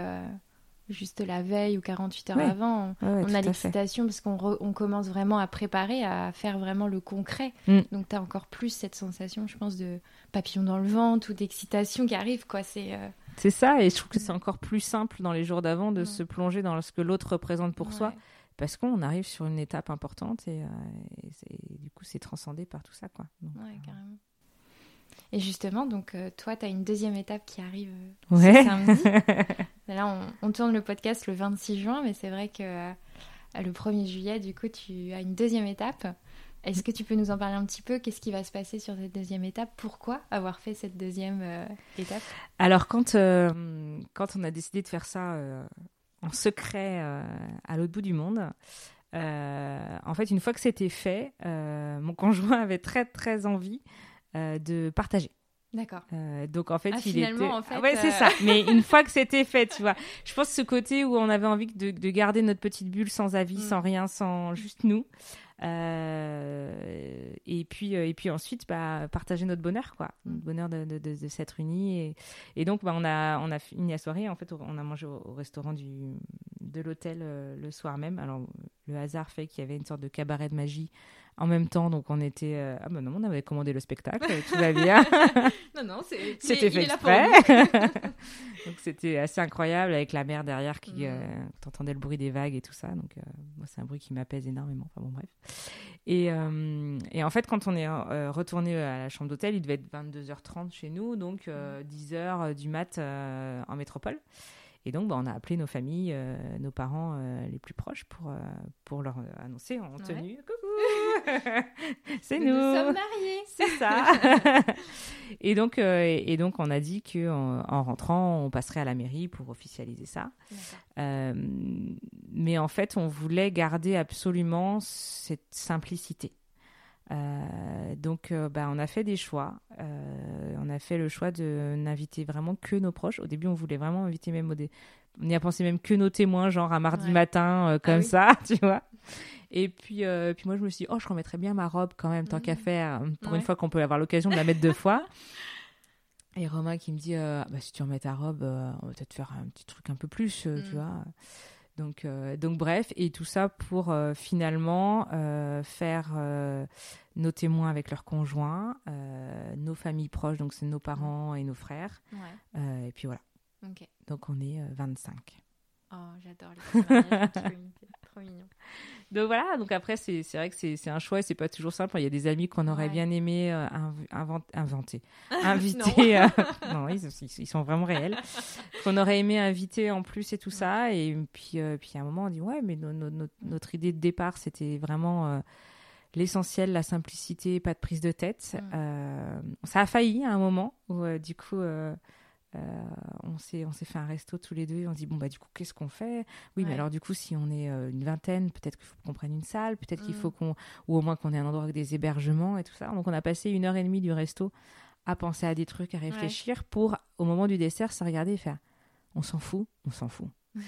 juste la veille ou 48 heures avant, on, a l'excitation parce qu'on commence vraiment à préparer, à faire vraiment le concret. Mm. Donc tu as encore plus cette sensation, je pense, de papillon dans le ventre ou d'excitation qui arrive. quoi. C'est euh,
c'est ça, et je trouve que c'est encore plus simple dans les jours d'avant de se plonger dans ce que l'autre représente pour soi. Parce qu'on arrive sur une étape importante et, euh, du coup c'est transcendé par tout ça. Quoi.
ouais, carrément. Et justement, donc euh, toi, tu as une deuxième étape qui arrive euh, ce samedi. Là, on, tourne le podcast le 26 juin, mais c'est vrai que euh, le 1er juillet, du coup, tu as une deuxième étape. Est-ce que tu peux nous en parler un petit peu? Qu'est-ce qui va se passer sur cette deuxième étape? Pourquoi avoir fait cette deuxième étape?
Alors, quand, quand on a décidé de faire ça en secret à l'autre bout du monde, en fait, une fois que c'était fait, mon conjoint avait très, très envie de partager.
D'accord.
Euh, donc en fait,
ah,
il
était. En fait,
ouais, c'est euh, ça. Mais une fois que c'était fait, tu vois, je pense ce côté où on avait envie de, de garder notre petite bulle sans avis, mm. sans rien, sans juste nous. Euh, et puis et puis ensuite, bah, partager notre bonheur, quoi, mm. notre bonheur de, de, de, s'être unis. Et, et donc, bah, on a on a fini la soirée. En fait, on a mangé au, restaurant du de l'hôtel le soir même. Alors le hasard fait qu'il y avait une sorte de cabaret de magie en même temps. Donc on était. Euh, ah ben non, on avait commandé le spectacle, tout va bien.
non, non,
c'était fait exprès. donc c'était assez incroyable avec la mer derrière qui. Mm. Euh, t'entendais le bruit des vagues et tout ça. Donc euh, moi, c'est un bruit qui m'apaise énormément. Enfin bon, bref. Et, et en fait, quand on est retourné à la chambre d'hôtel, il devait être 22h30 chez nous, donc 10h mm. du mat en métropole. Et donc, bah, on a appelé nos familles, nos parents les plus proches pour, pour leur annoncer en tenue Coucou, c'est nous.
Nous sommes mariés.
C'est ça. et donc, euh, et donc, on a dit que en, rentrant, on passerait à la mairie pour officialiser ça. Euh, mais en fait, on voulait garder absolument cette simplicité. Euh, donc, bah, on a fait des choix. on a fait le choix de n'inviter vraiment que nos proches. Au début, on voulait vraiment inviter même au on y a pensé même que nos témoins, genre un mardi matin, comme ah ça, tu vois. Et puis, euh, puis moi, je me suis dit, oh, je remettrais bien ma robe quand même, tant qu'à mmh. faire, pour une fois qu'on peut avoir l'occasion de la mettre deux fois. Et Romain qui me dit, euh, bah, si tu remets ta robe, euh, on va peut-être faire un petit truc un peu plus, tu mmh. vois. Donc, donc bref, et tout ça pour finalement faire nos témoins avec leurs conjoints, nos familles proches, donc c'est nos parents et nos frères. et puis voilà. Donc on est 25.
Oh, j'adore les trop mignon.
Donc voilà, donc après, c'est vrai que c'est un choix et c'est pas toujours simple. Il y a des amis qu'on aurait bien aimé euh, inventer, inviter. non, euh, ils, sont vraiment réels. qu'on aurait aimé inviter en plus et tout ça. Et puis, euh, puis à un moment, on dit ouais, mais notre idée de départ, c'était vraiment l'essentiel, la simplicité, pas de prise de tête. ça a failli à un moment où du coup euh, on s'est fait un resto tous les deux et on dit bon bah du coup qu'est-ce qu'on fait? Oui mais alors du coup si on est euh, une vingtaine peut-être qu'il faut qu'on prenne une salle peut-être qu'il faut mm. qu'on ou au moins qu'on ait un endroit avec des hébergements et tout ça. Donc on a passé une heure et demie du resto à penser à des trucs à réfléchir pour au moment du dessert se regarder et faire on s'en fout on s'en fout.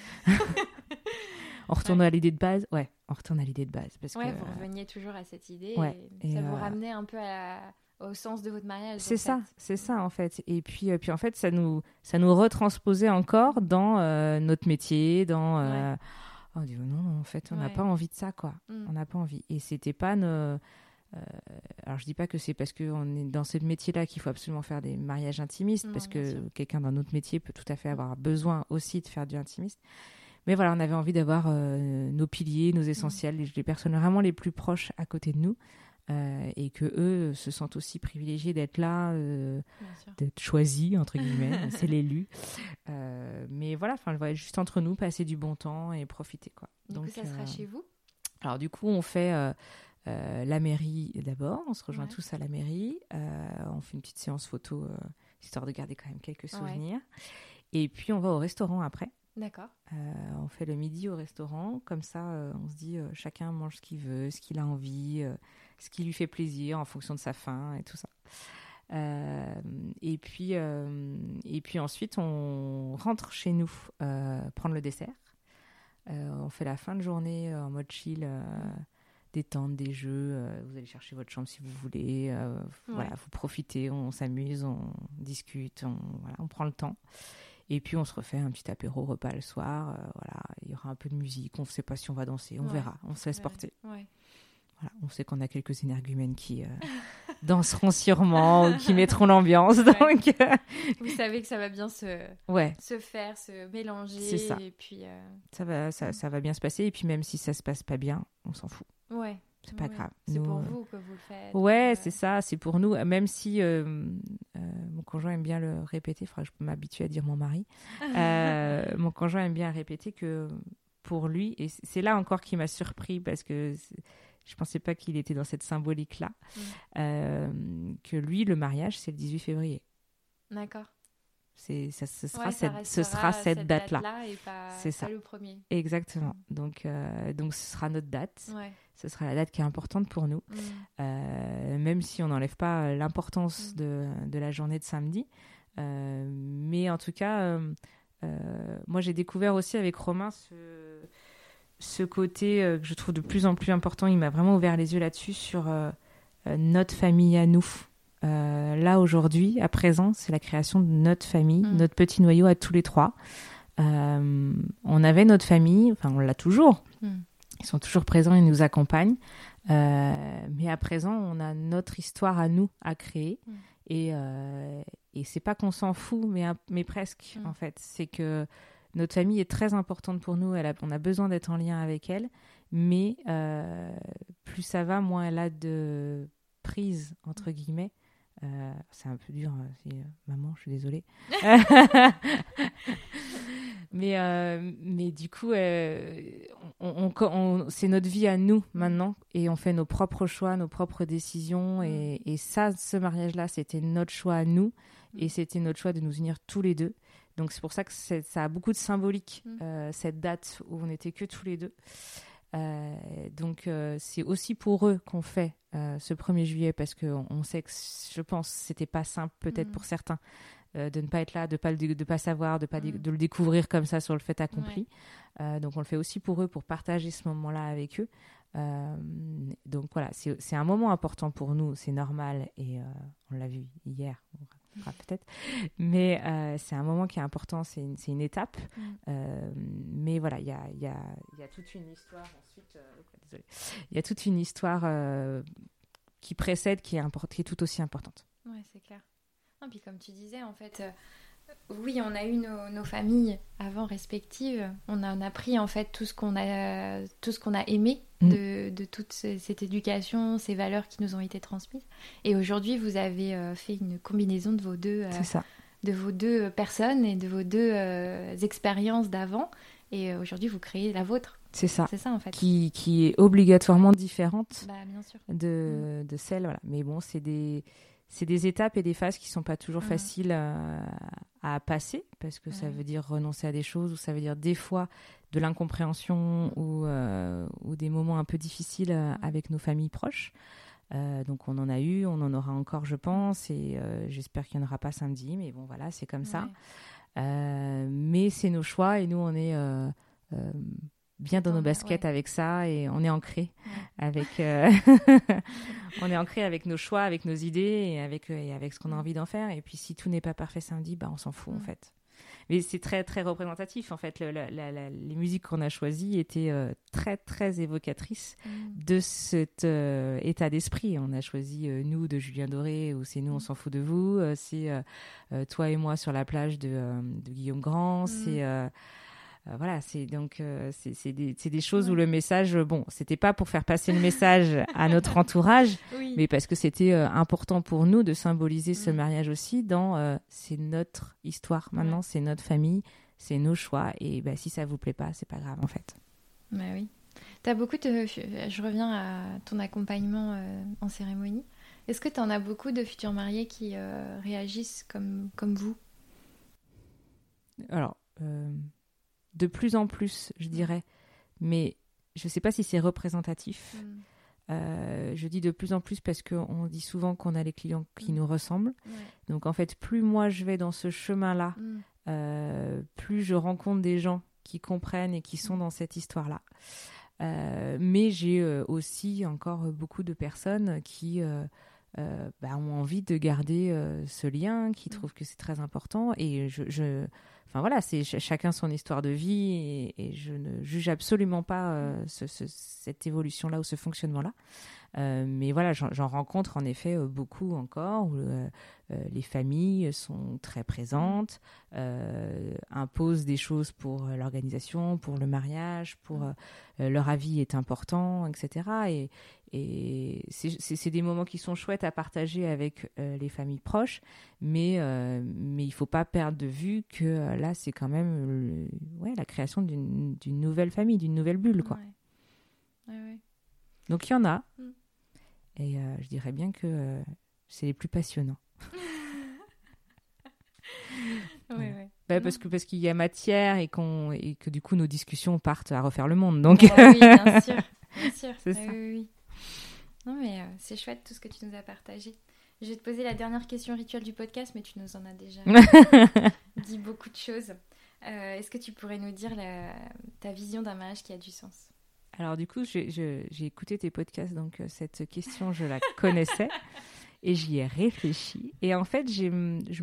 On retourne à l'idée de base? Ouais on retourne à l'idée de base
parce
ouais,
que vous reveniez toujours à cette idée et, ça vous euh, ramenait un peu à au sens de votre mariage.
C'est ça, c'est ça en fait. Et puis, euh, puis en fait, ça nous, ça nous retransposait encore dans euh, notre métier, dans. Euh, on dit non, non, en fait, on n'a pas envie de ça, quoi. Mm. On n'a pas envie. Et c'était pas nos. alors, je dis pas que c'est parce qu'on est dans ce métier-là qu'il faut absolument faire des mariages intimistes, parce que quelqu'un dans notre métier peut tout à fait avoir besoin aussi de faire du intimiste. Mais voilà, on avait envie d'avoir nos piliers, nos essentiels, les, les, personnes vraiment les plus proches à côté de nous. Euh, et que eux se sentent aussi privilégiés d'être là, euh, d'être choisis entre guillemets, c'est l'élu. Euh, mais voilà, enfin, juste entre nous, passer du bon temps et profiter quoi.
Donc ça sera chez vous?
Alors du coup, on fait la mairie d'abord, on se rejoint tous à la mairie, on fait une petite séance photo histoire de garder quand même quelques souvenirs, et puis on va au restaurant après.
D'accord.
on fait le midi au restaurant, comme ça on se dit chacun mange ce qu'il veut, ce qu'il a envie ce qui lui fait plaisir en fonction de sa faim et tout ça. Euh, et puis euh, et puis ensuite on rentre chez nous euh, prendre le dessert. on fait la fin de journée en mode chill, détente, des jeux. vous allez chercher votre chambre si vous voulez. Voilà, vous profitez, on s'amuse, on discute, on, voilà, on prend le temps. Et puis on se refait un petit apéro repas le soir. voilà, il y aura un peu de musique. On ne sait pas si on va danser, on verra. On se laisse porter. Ouais on sait qu'on a quelques énergumènes qui euh, danseront sûrement ou qui mettront l'ambiance. Donc,
euh, vous savez que ça va bien se, se faire, se mélanger. C'est ça. Et puis, euh,
ça va, ça, ça, va bien se passer. Et puis même si ça se passe pas bien, on s'en fout.
Ouais.
C'est pas grave.
C'est pour vous que vous le faites.
Ouais, c'est ça, c'est pour nous. Même si mon conjoint aime bien le répéter, il je peux m'habituer à dire mon mari. mon conjoint aime bien répéter que pour lui, et c'est là encore qui m'a surpris parce que je pensais pas qu'il était dans cette symbolique-là. Mm. Euh, que lui, le mariage, c'est le 18 février.
D'accord.
C'est, ça, ce sera cette, ce sera cette, date-là.
c'est ça. le premier.
Exactement. Mm. Donc, euh, donc, ce sera notre date. Ce sera la date qui est importante pour nous. Mm. Euh, même si on n'enlève pas l'importance de, de, la journée de samedi. mais en tout cas, moi, j'ai découvert aussi avec Romain ce ce côté euh, que je trouve de plus en plus important, il m'a vraiment ouvert les yeux là-dessus sur euh, euh, notre famille à nous. là aujourd'hui, à présent, c'est la création de notre famille, mm. notre petit noyau à tous les trois. on avait notre famille, enfin on l'a toujours. Mm. Ils sont toujours présents, ils nous accompagnent. mais à présent, on a notre histoire à nous à créer. Mm. Et, et c'est pas qu'on s'en fout, mais, mais presque, en fait. C'est que notre famille est très importante pour nous. Elle on a besoin d'être en lien avec elle. Mais euh, plus ça va, moins elle a de prise, entre guillemets. Euh, c'est un peu dur. Hein, euh, maman, je suis désolée. mais, mais du coup, on, on, c'est notre vie à nous maintenant et on fait nos propres choix, nos propres décisions. Et, et ça, ce mariage-là, c'était notre choix à nous et c'était notre choix de nous unir tous les deux. Donc c'est pour ça que ça a beaucoup de symbolique, euh, cette date où on n'était que tous les deux. Euh, donc euh, c'est aussi pour eux qu'on fait ce 1er juillet parce qu'on on sait que je pense c'était pas simple peut-être pour certains de ne pas être là, de pas de pas savoir, de pas de le découvrir comme ça sur le fait accompli. donc on le fait aussi pour eux pour partager ce moment-là avec eux. donc voilà, c'est un moment important pour nous, c'est normal et on l'a vu hier, peut-être. Mais euh, c'est un moment qui est important, c'est une, une, étape. Mm. Euh, mais voilà, il y a, y, a, y a, toute une histoire ensuite. Euh, il y a toute une histoire qui précède, qui est, qui est tout aussi importante.
Ouais, c'est clair. Et puis comme tu disais, en fait, oui, on a eu nos, familles avant respectives. On a, a pris en fait tout ce qu'on a, tout ce qu'on a aimé mm. de, de, toute cette éducation, ces valeurs qui nous ont été transmises. Et aujourd'hui, vous avez euh, fait une combinaison de vos deux, euh, de vos deux personnes et de vos deux euh, expériences d'avant. Et aujourd'hui, vous créez la vôtre.
C'est ça.
C'est ça en fait.
Qui, qui est obligatoirement différente
bah, bien sûr.
De, mm. de celle. Voilà. Mais bon, c'est des c'est des étapes et des phases qui sont pas toujours mmh. faciles à, passer parce que ça veut dire renoncer à des choses ou ça veut dire des fois de l'incompréhension ou, euh, ou, des moments un peu difficiles euh, avec nos familles proches. Euh, donc on en a eu, on en aura encore, je pense, et j'espère qu'il n'y en aura pas samedi, mais bon voilà, c'est comme ça. mais c'est nos choix et nous on est bien dans nos baskets avec ça et on est ancré avec euh, on est ancré avec nos choix avec nos idées et avec et avec ce qu'on a envie d'en faire. Et puis si tout n'est pas parfait samedi bah on s'en fout en fait. Mais c'est très très représentatif en fait. Les musiques qu'on a choisies étaient euh, très très évocatrices mm. de cet euh, état d'esprit. On a choisi nous de Julien Doré ou c'est nous on mm. s'en fout de vous. C'est toi et moi sur la plage de, de Guillaume Grand. Mm. c'est euh, voilà, c'est donc euh, c'est des, des, choses où le message, bon, c'était pas pour faire passer le message à notre entourage, mais parce que c'était euh, important pour nous de symboliser ce mm. mariage aussi dans c'est notre histoire maintenant, c'est notre famille, c'est nos choix et bah, si ça vous plaît pas, c'est pas grave en fait.
Bah oui. As beaucoup de... Je reviens à ton accompagnement en cérémonie. Est-ce que tu en as beaucoup de futurs mariés qui réagissent comme, comme vous?
Alors, de plus en plus, je dirais. Mais je ne sais pas si c'est représentatif. Mm. Euh, je dis de plus en plus parce qu'on dit souvent qu'on a les clients qui mm. nous ressemblent. Donc en fait, plus moi je vais dans ce chemin-là, mm. euh, plus je rencontre des gens qui comprennent et qui sont dans cette histoire-là. Euh, mais j'ai aussi encore beaucoup de personnes qui bah, ont envie de garder ce lien, qui trouvent que c'est très important. Et je Enfin voilà, c'est chacun son histoire de vie et, je ne juge absolument pas euh, cette évolution-là ou ce fonctionnement-là. Euh, mais voilà, j'en rencontre en effet euh, beaucoup encore où les familles sont très présentes, imposent des choses pour l'organisation, pour le mariage, pour leur avis est important, etc. Et, et c'est des moments qui sont chouettes à partager avec les familles proches, mais, mais il ne faut pas perdre de vue que là, c'est quand même ouais, la création d'une nouvelle famille, d'une nouvelle bulle. Quoi. Donc il y en a. Mm. Et euh, je dirais bien que euh, c'est les plus passionnants. Bah, parce que parce qu'il y a matière et qu'on et que du coup nos discussions partent à refaire le monde donc
bah oui bien sûr bien sûr. C'est ça. Oui, non mais euh, c'est chouette tout ce que tu nous as partagé. Je vais te poser la dernière question rituelle du podcast mais tu nous en as déjà dit beaucoup de choses. Est-ce que tu pourrais nous dire ta vision d'un mariage qui a du sens?
Alors du coup, j'ai écouté tes podcasts, donc euh, cette question, je la connaissais et j'y ai réfléchi. Et en fait, je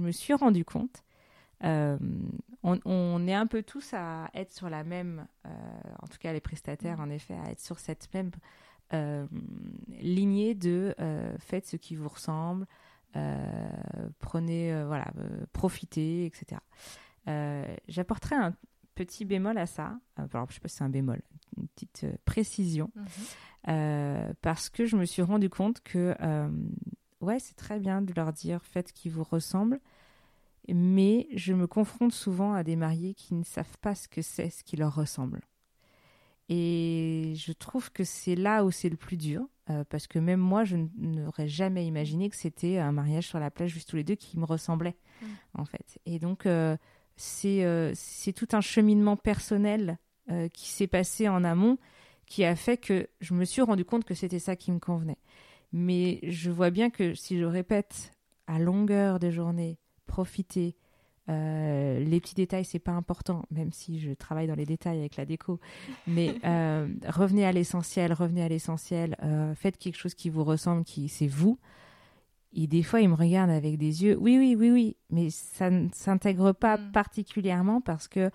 me suis rendu compte, euh, on, est un peu tous à être sur la même, euh, en tout cas les prestataires, en effet, à être sur cette même lignée de faites ce qui vous ressemble, prenez, voilà, profitez, etc. J'apporterai un petit bémol à ça. Alors, je sais pas si c'est un bémol, une petite euh, précision, mhm. euh, parce que je me suis rendu compte que euh, ouais, c'est très bien de leur dire faites qui vous ressemble, mais je me confronte souvent à des mariés qui ne savent pas ce que c'est ce qui leur ressemble. Et je trouve que c'est là où c'est le plus dur, euh, parce que même moi, je n'aurais jamais imaginé que c'était un mariage sur la plage juste tous les deux qui me ressemblait, mm. en fait. Et donc, euh, euh, c'est tout un cheminement personnel qui s'est passé en amont qui a fait que je me suis rendu compte que c'était ça qui me convenait. Mais je vois bien que si je répète à longueur de journée, profiter, euh, les petits détails, c'est pas important, même si je travaille dans les détails avec la déco. Mais euh, revenez à l'essentiel, revenez à l'essentiel. Euh, faites quelque chose qui vous ressemble, qui c'est vous. Et des fois, il me regarde avec des yeux. Oui, oui, oui, oui. Mais ça ne s'intègre pas mm. particulièrement parce que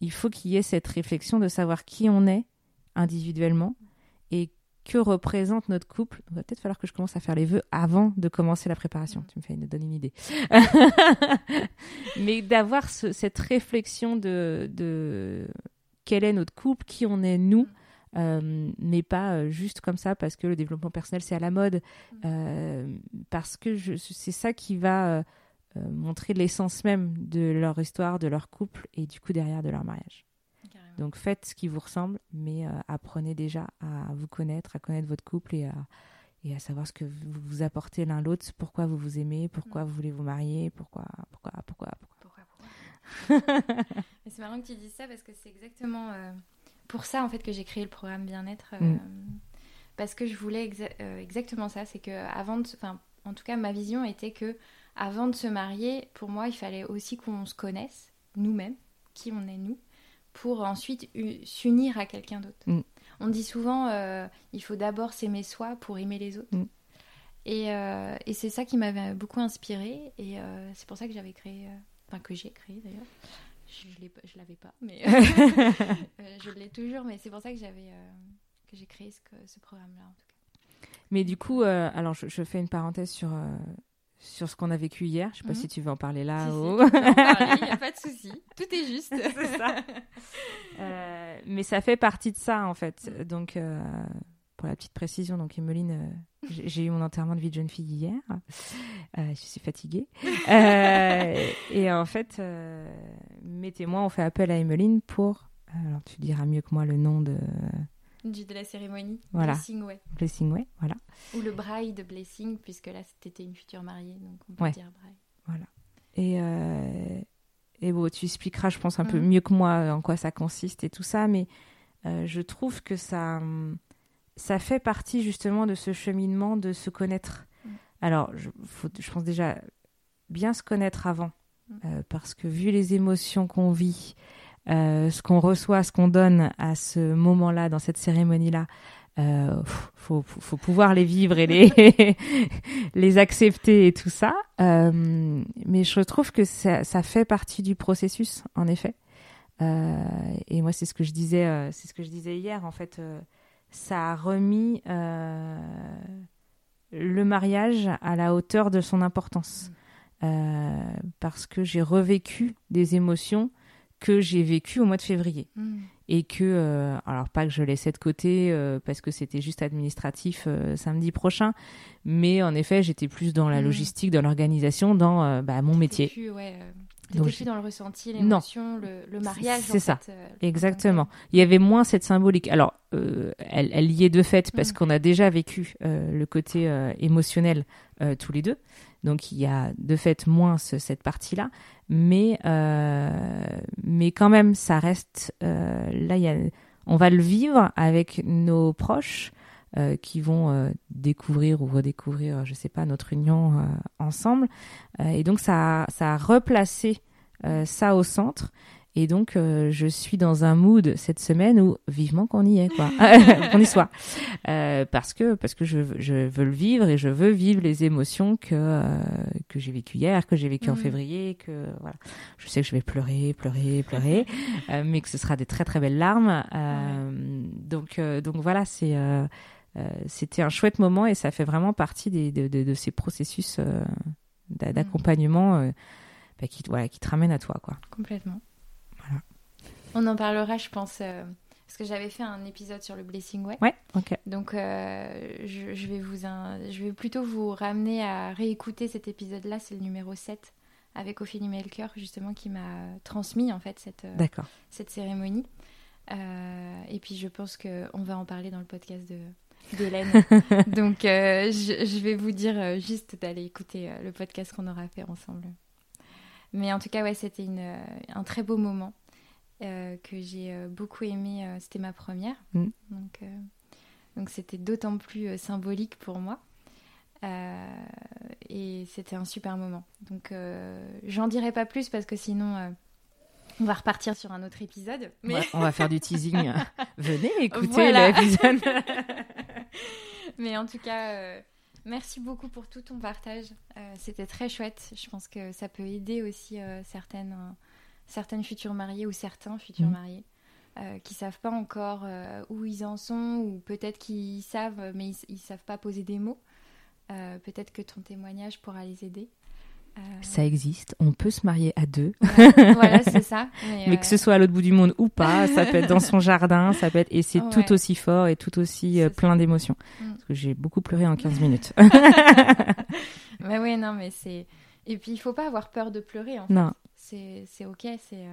il faut qu'il y ait cette réflexion de savoir qui on est individuellement et que représente notre couple. Il va peut-être falloir que je commence à faire les vœux avant de commencer la préparation. Tu me fais une, donner une idée. Mais d'avoir cette réflexion de, de, quel est notre couple, qui on est nous, euh, n'est pas euh, juste comme ça parce que le développement personnel c'est à la mode, euh, parce que c'est ça qui va montrer l'essence même de leur histoire, de leur couple et du coup derrière de leur mariage. Donc faites ce qui vous ressemble, mais euh, apprenez déjà à vous connaître, à connaître votre couple et à, et à savoir ce que vous vous apportez l'un l'autre, pourquoi vous vous aimez, pourquoi vous voulez vous marier, pourquoi, pourquoi, pourquoi,
pourquoi. c'est marrant que tu dises ça parce que c'est exactement euh, pour ça en fait que j'ai créé le programme bien-être euh, mm. parce que je voulais exactement ça, c'est que avant enfin en tout cas ma vision était que avant de se marier, pour moi il fallait aussi qu'on se connaisse nous-mêmes, qui on est nous pour ensuite s'unir à quelqu'un d'autre. Mm. On dit souvent, euh, il faut d'abord s'aimer soi pour aimer les autres. Mm. Et, euh, et c'est ça qui m'avait beaucoup inspiré et euh, c'est pour ça que j'avais créé, enfin que j'ai créé d'ailleurs. Je ne l'avais pas, mais je l'ai toujours, mais c'est pour ça que j'avais que j'ai créé ce, ce programme-là en tout cas.
Mais du coup, alors je, je, fais une parenthèse sur sur ce qu'on a vécu hier. Je sais pas mhm. si tu veux en parler là.
ou... il n'y a pas de souci. Tout est juste.
ça. Euh, mais ça fait partie de ça, en fait. Donc, euh, pour la petite précision, donc Emeline, euh, j'ai eu mon enterrement de vie de jeune fille hier. je suis fatiguée. et en fait, mes témoins ont fait appel à Emeline pour... Alors, tu diras mieux que moi le nom de
de la cérémonie.
Voilà.
Blessing Way.
Blessing Way, voilà.
Ou le braille de Blessing, puisque là, c'était une future mariée, donc on peut dire braille.
Voilà. Et, euh, et bon, tu expliqueras, je pense, un peu mm. mieux que moi en quoi ça consiste et tout ça, mais euh, je trouve que ça, ça fait partie justement de ce cheminement de se connaître. Mm. Alors, je, faut, je pense déjà bien se connaître avant, mm. euh, parce que vu les émotions qu'on vit, euh, ce qu'on reçoit, ce qu'on donne à ce moment-là, dans cette cérémonie-là, euh, faut, faut, pouvoir les vivre et les, les accepter et tout ça. Euh, mais je trouve que ça, ça, fait partie du processus, en effet. Et moi, c'est ce que je disais, c'est ce que je disais hier. En fait, ça a remis le mariage à la hauteur de son importance, parce que j'ai revécu des émotions que j'ai vécu au mois de février. Hmm. Et que, euh, alors pas que je laissais de côté euh, parce que c'était juste administratif euh, samedi prochain, mais en effet, j'étais plus dans la hmm. logistique, dans l'organisation, dans bah, mon métier.
Plus, ouais, plus dans le ressenti, l'émotion, le, mariage.
C'est ça, exactement. Il y avait moins cette symbolique. Alors, elle, elle, y est de fait parce hmm. qu'on a déjà vécu le côté émotionnel tous les deux. Donc il y a de fait moins cette partie-là, mais euh, mais quand même ça reste euh, là il y a, on va le vivre avec nos proches euh, qui vont découvrir ou redécouvrir je sais pas notre union ensemble. Et donc ça ça a replacé ça au centre. Et donc, euh, je suis dans un mood cette semaine où vivement qu'on y est, quoi, qu'on y soit, euh, parce que parce que je, je, veux le vivre et je veux vivre les émotions que euh, que j'ai vécues hier, que j'ai vécues en mm. février, que voilà, je sais que je vais pleurer, pleurer, pleurer, euh, mais que ce sera des très très belles larmes. Donc donc voilà, c'est c'était un chouette moment et ça fait vraiment partie des, de, de, de ces processus mm. d'accompagnement. Bah, qui, voilà, qui te ramènent à toi, quoi.
Complètement. On en parlera, je pense, euh, parce que j'avais fait un épisode sur le Blessing Way.
Ouais, ok.
Donc, euh, je, vais vous je vais plutôt vous ramener à réécouter cet épisode-là, c'est le numéro 7, avec Ophélie Melker, justement, qui m'a transmis, en fait, cette, euh, cette cérémonie. et puis je pense qu'on va en parler dans le podcast de d'Hélène. Donc je, je, vais vous dire juste d'aller écouter le podcast qu'on aura fait ensemble. Mais en tout cas, ouais, c'était un très beau moment que j'ai beaucoup aimé. c'était ma première. Mm. Donc donc c'était d'autant plus symbolique pour moi. Euh, et c'était un super moment. Donc euh, j'en dirai pas plus parce que sinon euh, on va repartir sur un autre épisode.
Mais... on va faire du teasing. Venez écouter l'épisode.
mais en tout cas, merci beaucoup pour tout ton partage. c'était très chouette. Je pense que ça peut aider aussi certaines, certaines futures mariées ou certains futurs mm. mariés. qui savent pas encore où ils en sont ou peut-être qu'ils savent mais ils, ils savent pas poser des mots euh, peut-être que ton témoignage pourra les aider.
Euh, ça existe, on peut se marier à deux.
voilà, c'est ça.
Mais, que ce euh, soit à l'autre bout du monde ou pas, ça peut être dans son jardin, ça peut être et c'est tout aussi fort et tout aussi plein d'émotions. Mm. Parce que j'ai beaucoup pleuré en 15 minutes.
mais oui, non, mais c'est et puis il faut pas avoir peur de pleurer. En. Non. C'est c'est ok, c'est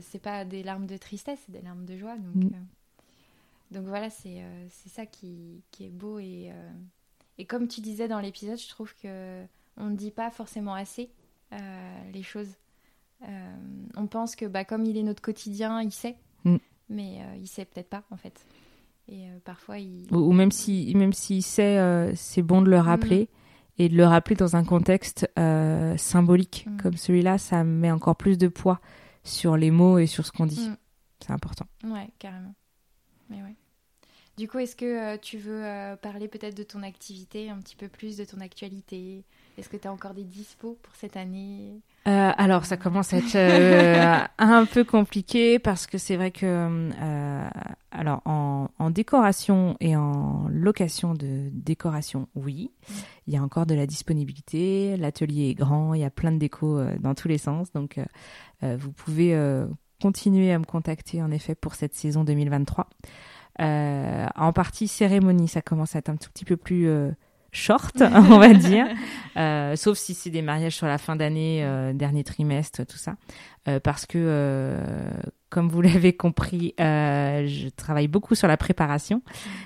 c'est pas des larmes de tristesse, c'est des larmes de joie. Donc mm. donc voilà, c'est c'est ça qui qui est beau et et comme tu disais dans l'épisode, je trouve que on ne dit pas forcément assez euh, les choses. Euh, on pense que bah, comme il est notre quotidien, il sait, mm. mais euh, il sait peut-être pas en fait. Et parfois il...
Ou, même si même s'il sait, c'est bon de le rappeler. Mm. Et de le rappeler dans un contexte symbolique mm. comme celui-là, ça met encore plus de poids sur les mots et sur ce qu'on dit. C'est important.
Ouais, carrément. Mais ouais. Du coup, est-ce que euh, tu veux euh, parler peut-être de ton activité, un petit peu plus de ton actualité? Est-ce que tu as encore des dispos pour cette année?
Euh, alors, ça commence à être un peu compliqué parce que c'est vrai que, alors, en, décoration et en location de décoration, oui, il y a encore de la disponibilité. L'atelier est grand, il y a plein de décos dans tous les sens. Donc, vous pouvez continuer à me contacter, en effet, pour cette saison 2023. Euh, en partie cérémonie, ça commence à être un tout petit peu plus euh, short, on va dire, euh, sauf si c'est des mariages sur la fin d'année, dernier trimestre, tout ça, parce que comme vous l'avez compris, je travaille beaucoup sur la préparation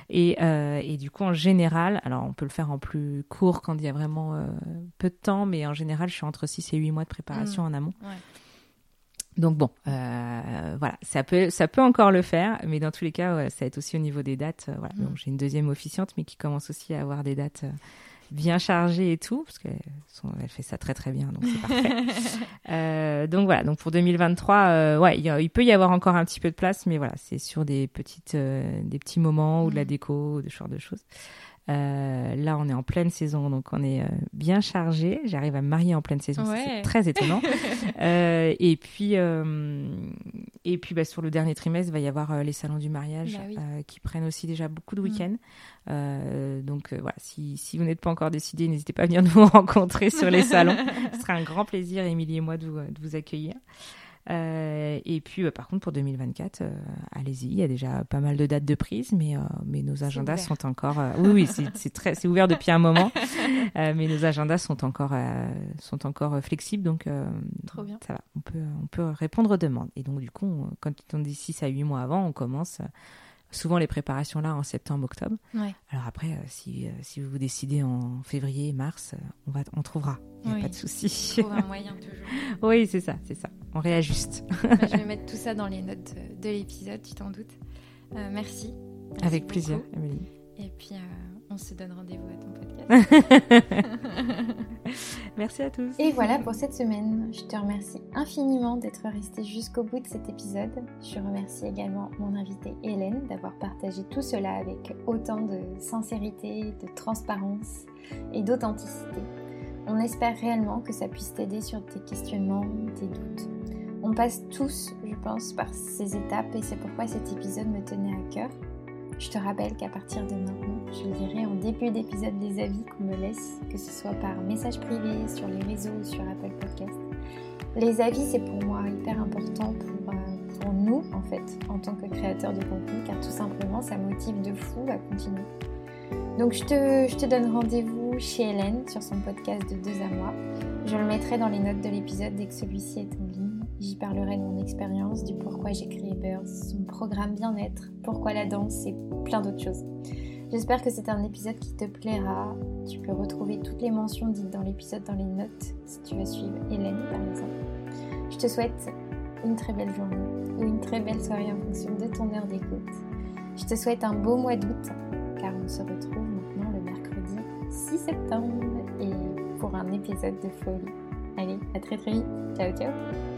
et, et, du coup en général, alors on peut le faire en plus court quand il y a vraiment peu de temps, mais en général je suis entre 6 et 8 mois de préparation mmh. en amont. Ouais. Donc bon, euh, voilà, ça peut, ça peut encore le faire, mais dans tous les cas, ça va être aussi au niveau des dates. Euh, voilà. Mm. j'ai une deuxième officiante, mais qui commence aussi à avoir des dates euh, bien chargées et tout, parce qu'elle fait ça très très bien, donc c'est parfait. donc voilà, donc pour 2023, ouais, il, peut y avoir encore un petit peu de place, mais voilà, c'est sur des petites, des petits moments ou de la mm. déco, ou de ce genre de choses. Euh, là, on est en pleine saison, donc on est euh, bien chargé. J'arrive à me marier en pleine saison, c'est très étonnant. euh, et puis, euh, et puis bah, sur le dernier trimestre, il va y avoir les salons du mariage bah qui prennent aussi déjà beaucoup de mm. week-ends. donc voilà, si, si vous n'êtes pas encore décidé, n'hésitez pas à venir nous rencontrer sur les salons. Ce sera un grand plaisir, Émilie et moi, de vous, de vous accueillir. Euh, et puis, euh, par contre, pour 2024, euh, allez-y. Il y a déjà pas mal de dates de prise, mais, mais nos agendas sont encore. oui, oui, c'est très, c'est ouvert depuis un moment, mais nos agendas sont encore, sont encore flexibles, donc
Trop bien.
ça va. On peut, on peut répondre aux demandes. Et donc, du coup, quand on dit 6 à 8 mois avant, on commence souvent les préparations là en septembre, octobre. Alors après, euh, si, euh, si vous vous décidez en février, mars, euh, on, va, on trouvera. Il n'y a pas de souci.
On un moyen toujours.
oui, c'est ça, c'est ça. On réajuste.
Bah, je vais mettre tout ça dans les notes de, l'épisode, tu t'en doutes. merci.
Avec plaisir, Amélie.
Et puis, on se donne rendez-vous à ton podcast.
Merci à tous.
Et voilà pour cette semaine. Je te remercie infiniment d'être resté jusqu'au bout de cet épisode. Je remercie également mon invitée Hélène d'avoir partagé tout cela avec autant de sincérité, de transparence et d'authenticité. On espère réellement que ça puisse t'aider sur tes questionnements, tes doutes. On passe tous, je pense, par ces étapes et c'est pourquoi cet épisode me tenait à cœur. Je te rappelle qu'à partir de maintenant, je lirai en début d'épisode les avis qu'on me laisse, que ce soit par message privé, sur les réseaux ou sur Apple Podcast. Les avis, c'est pour moi hyper important pour, euh, pour nous, en fait, en tant que créateur de contenu, car tout simplement, ça motive de fou à continuer. Donc, je te, je te donne rendez-vous chez Hélène sur son podcast de deux à moi. Je le mettrai dans les notes de l'épisode dès que celui-ci est ligne
J'y parlerai de mon expérience, du pourquoi j'ai créé Birds, son programme bien-être, pourquoi la danse et plein d'autres choses. J'espère que c'est un épisode qui te plaira. Tu peux retrouver toutes les mentions dites dans l'épisode dans les notes si tu veux suivre Hélène par exemple. Je te souhaite une très belle journée ou une très belle soirée en fonction de ton heure d'écoute. Je te souhaite un beau mois d'août car on se retrouve maintenant le mercredi 6 septembre et pour un épisode de folie. Allez, à très très vite. Ciao ciao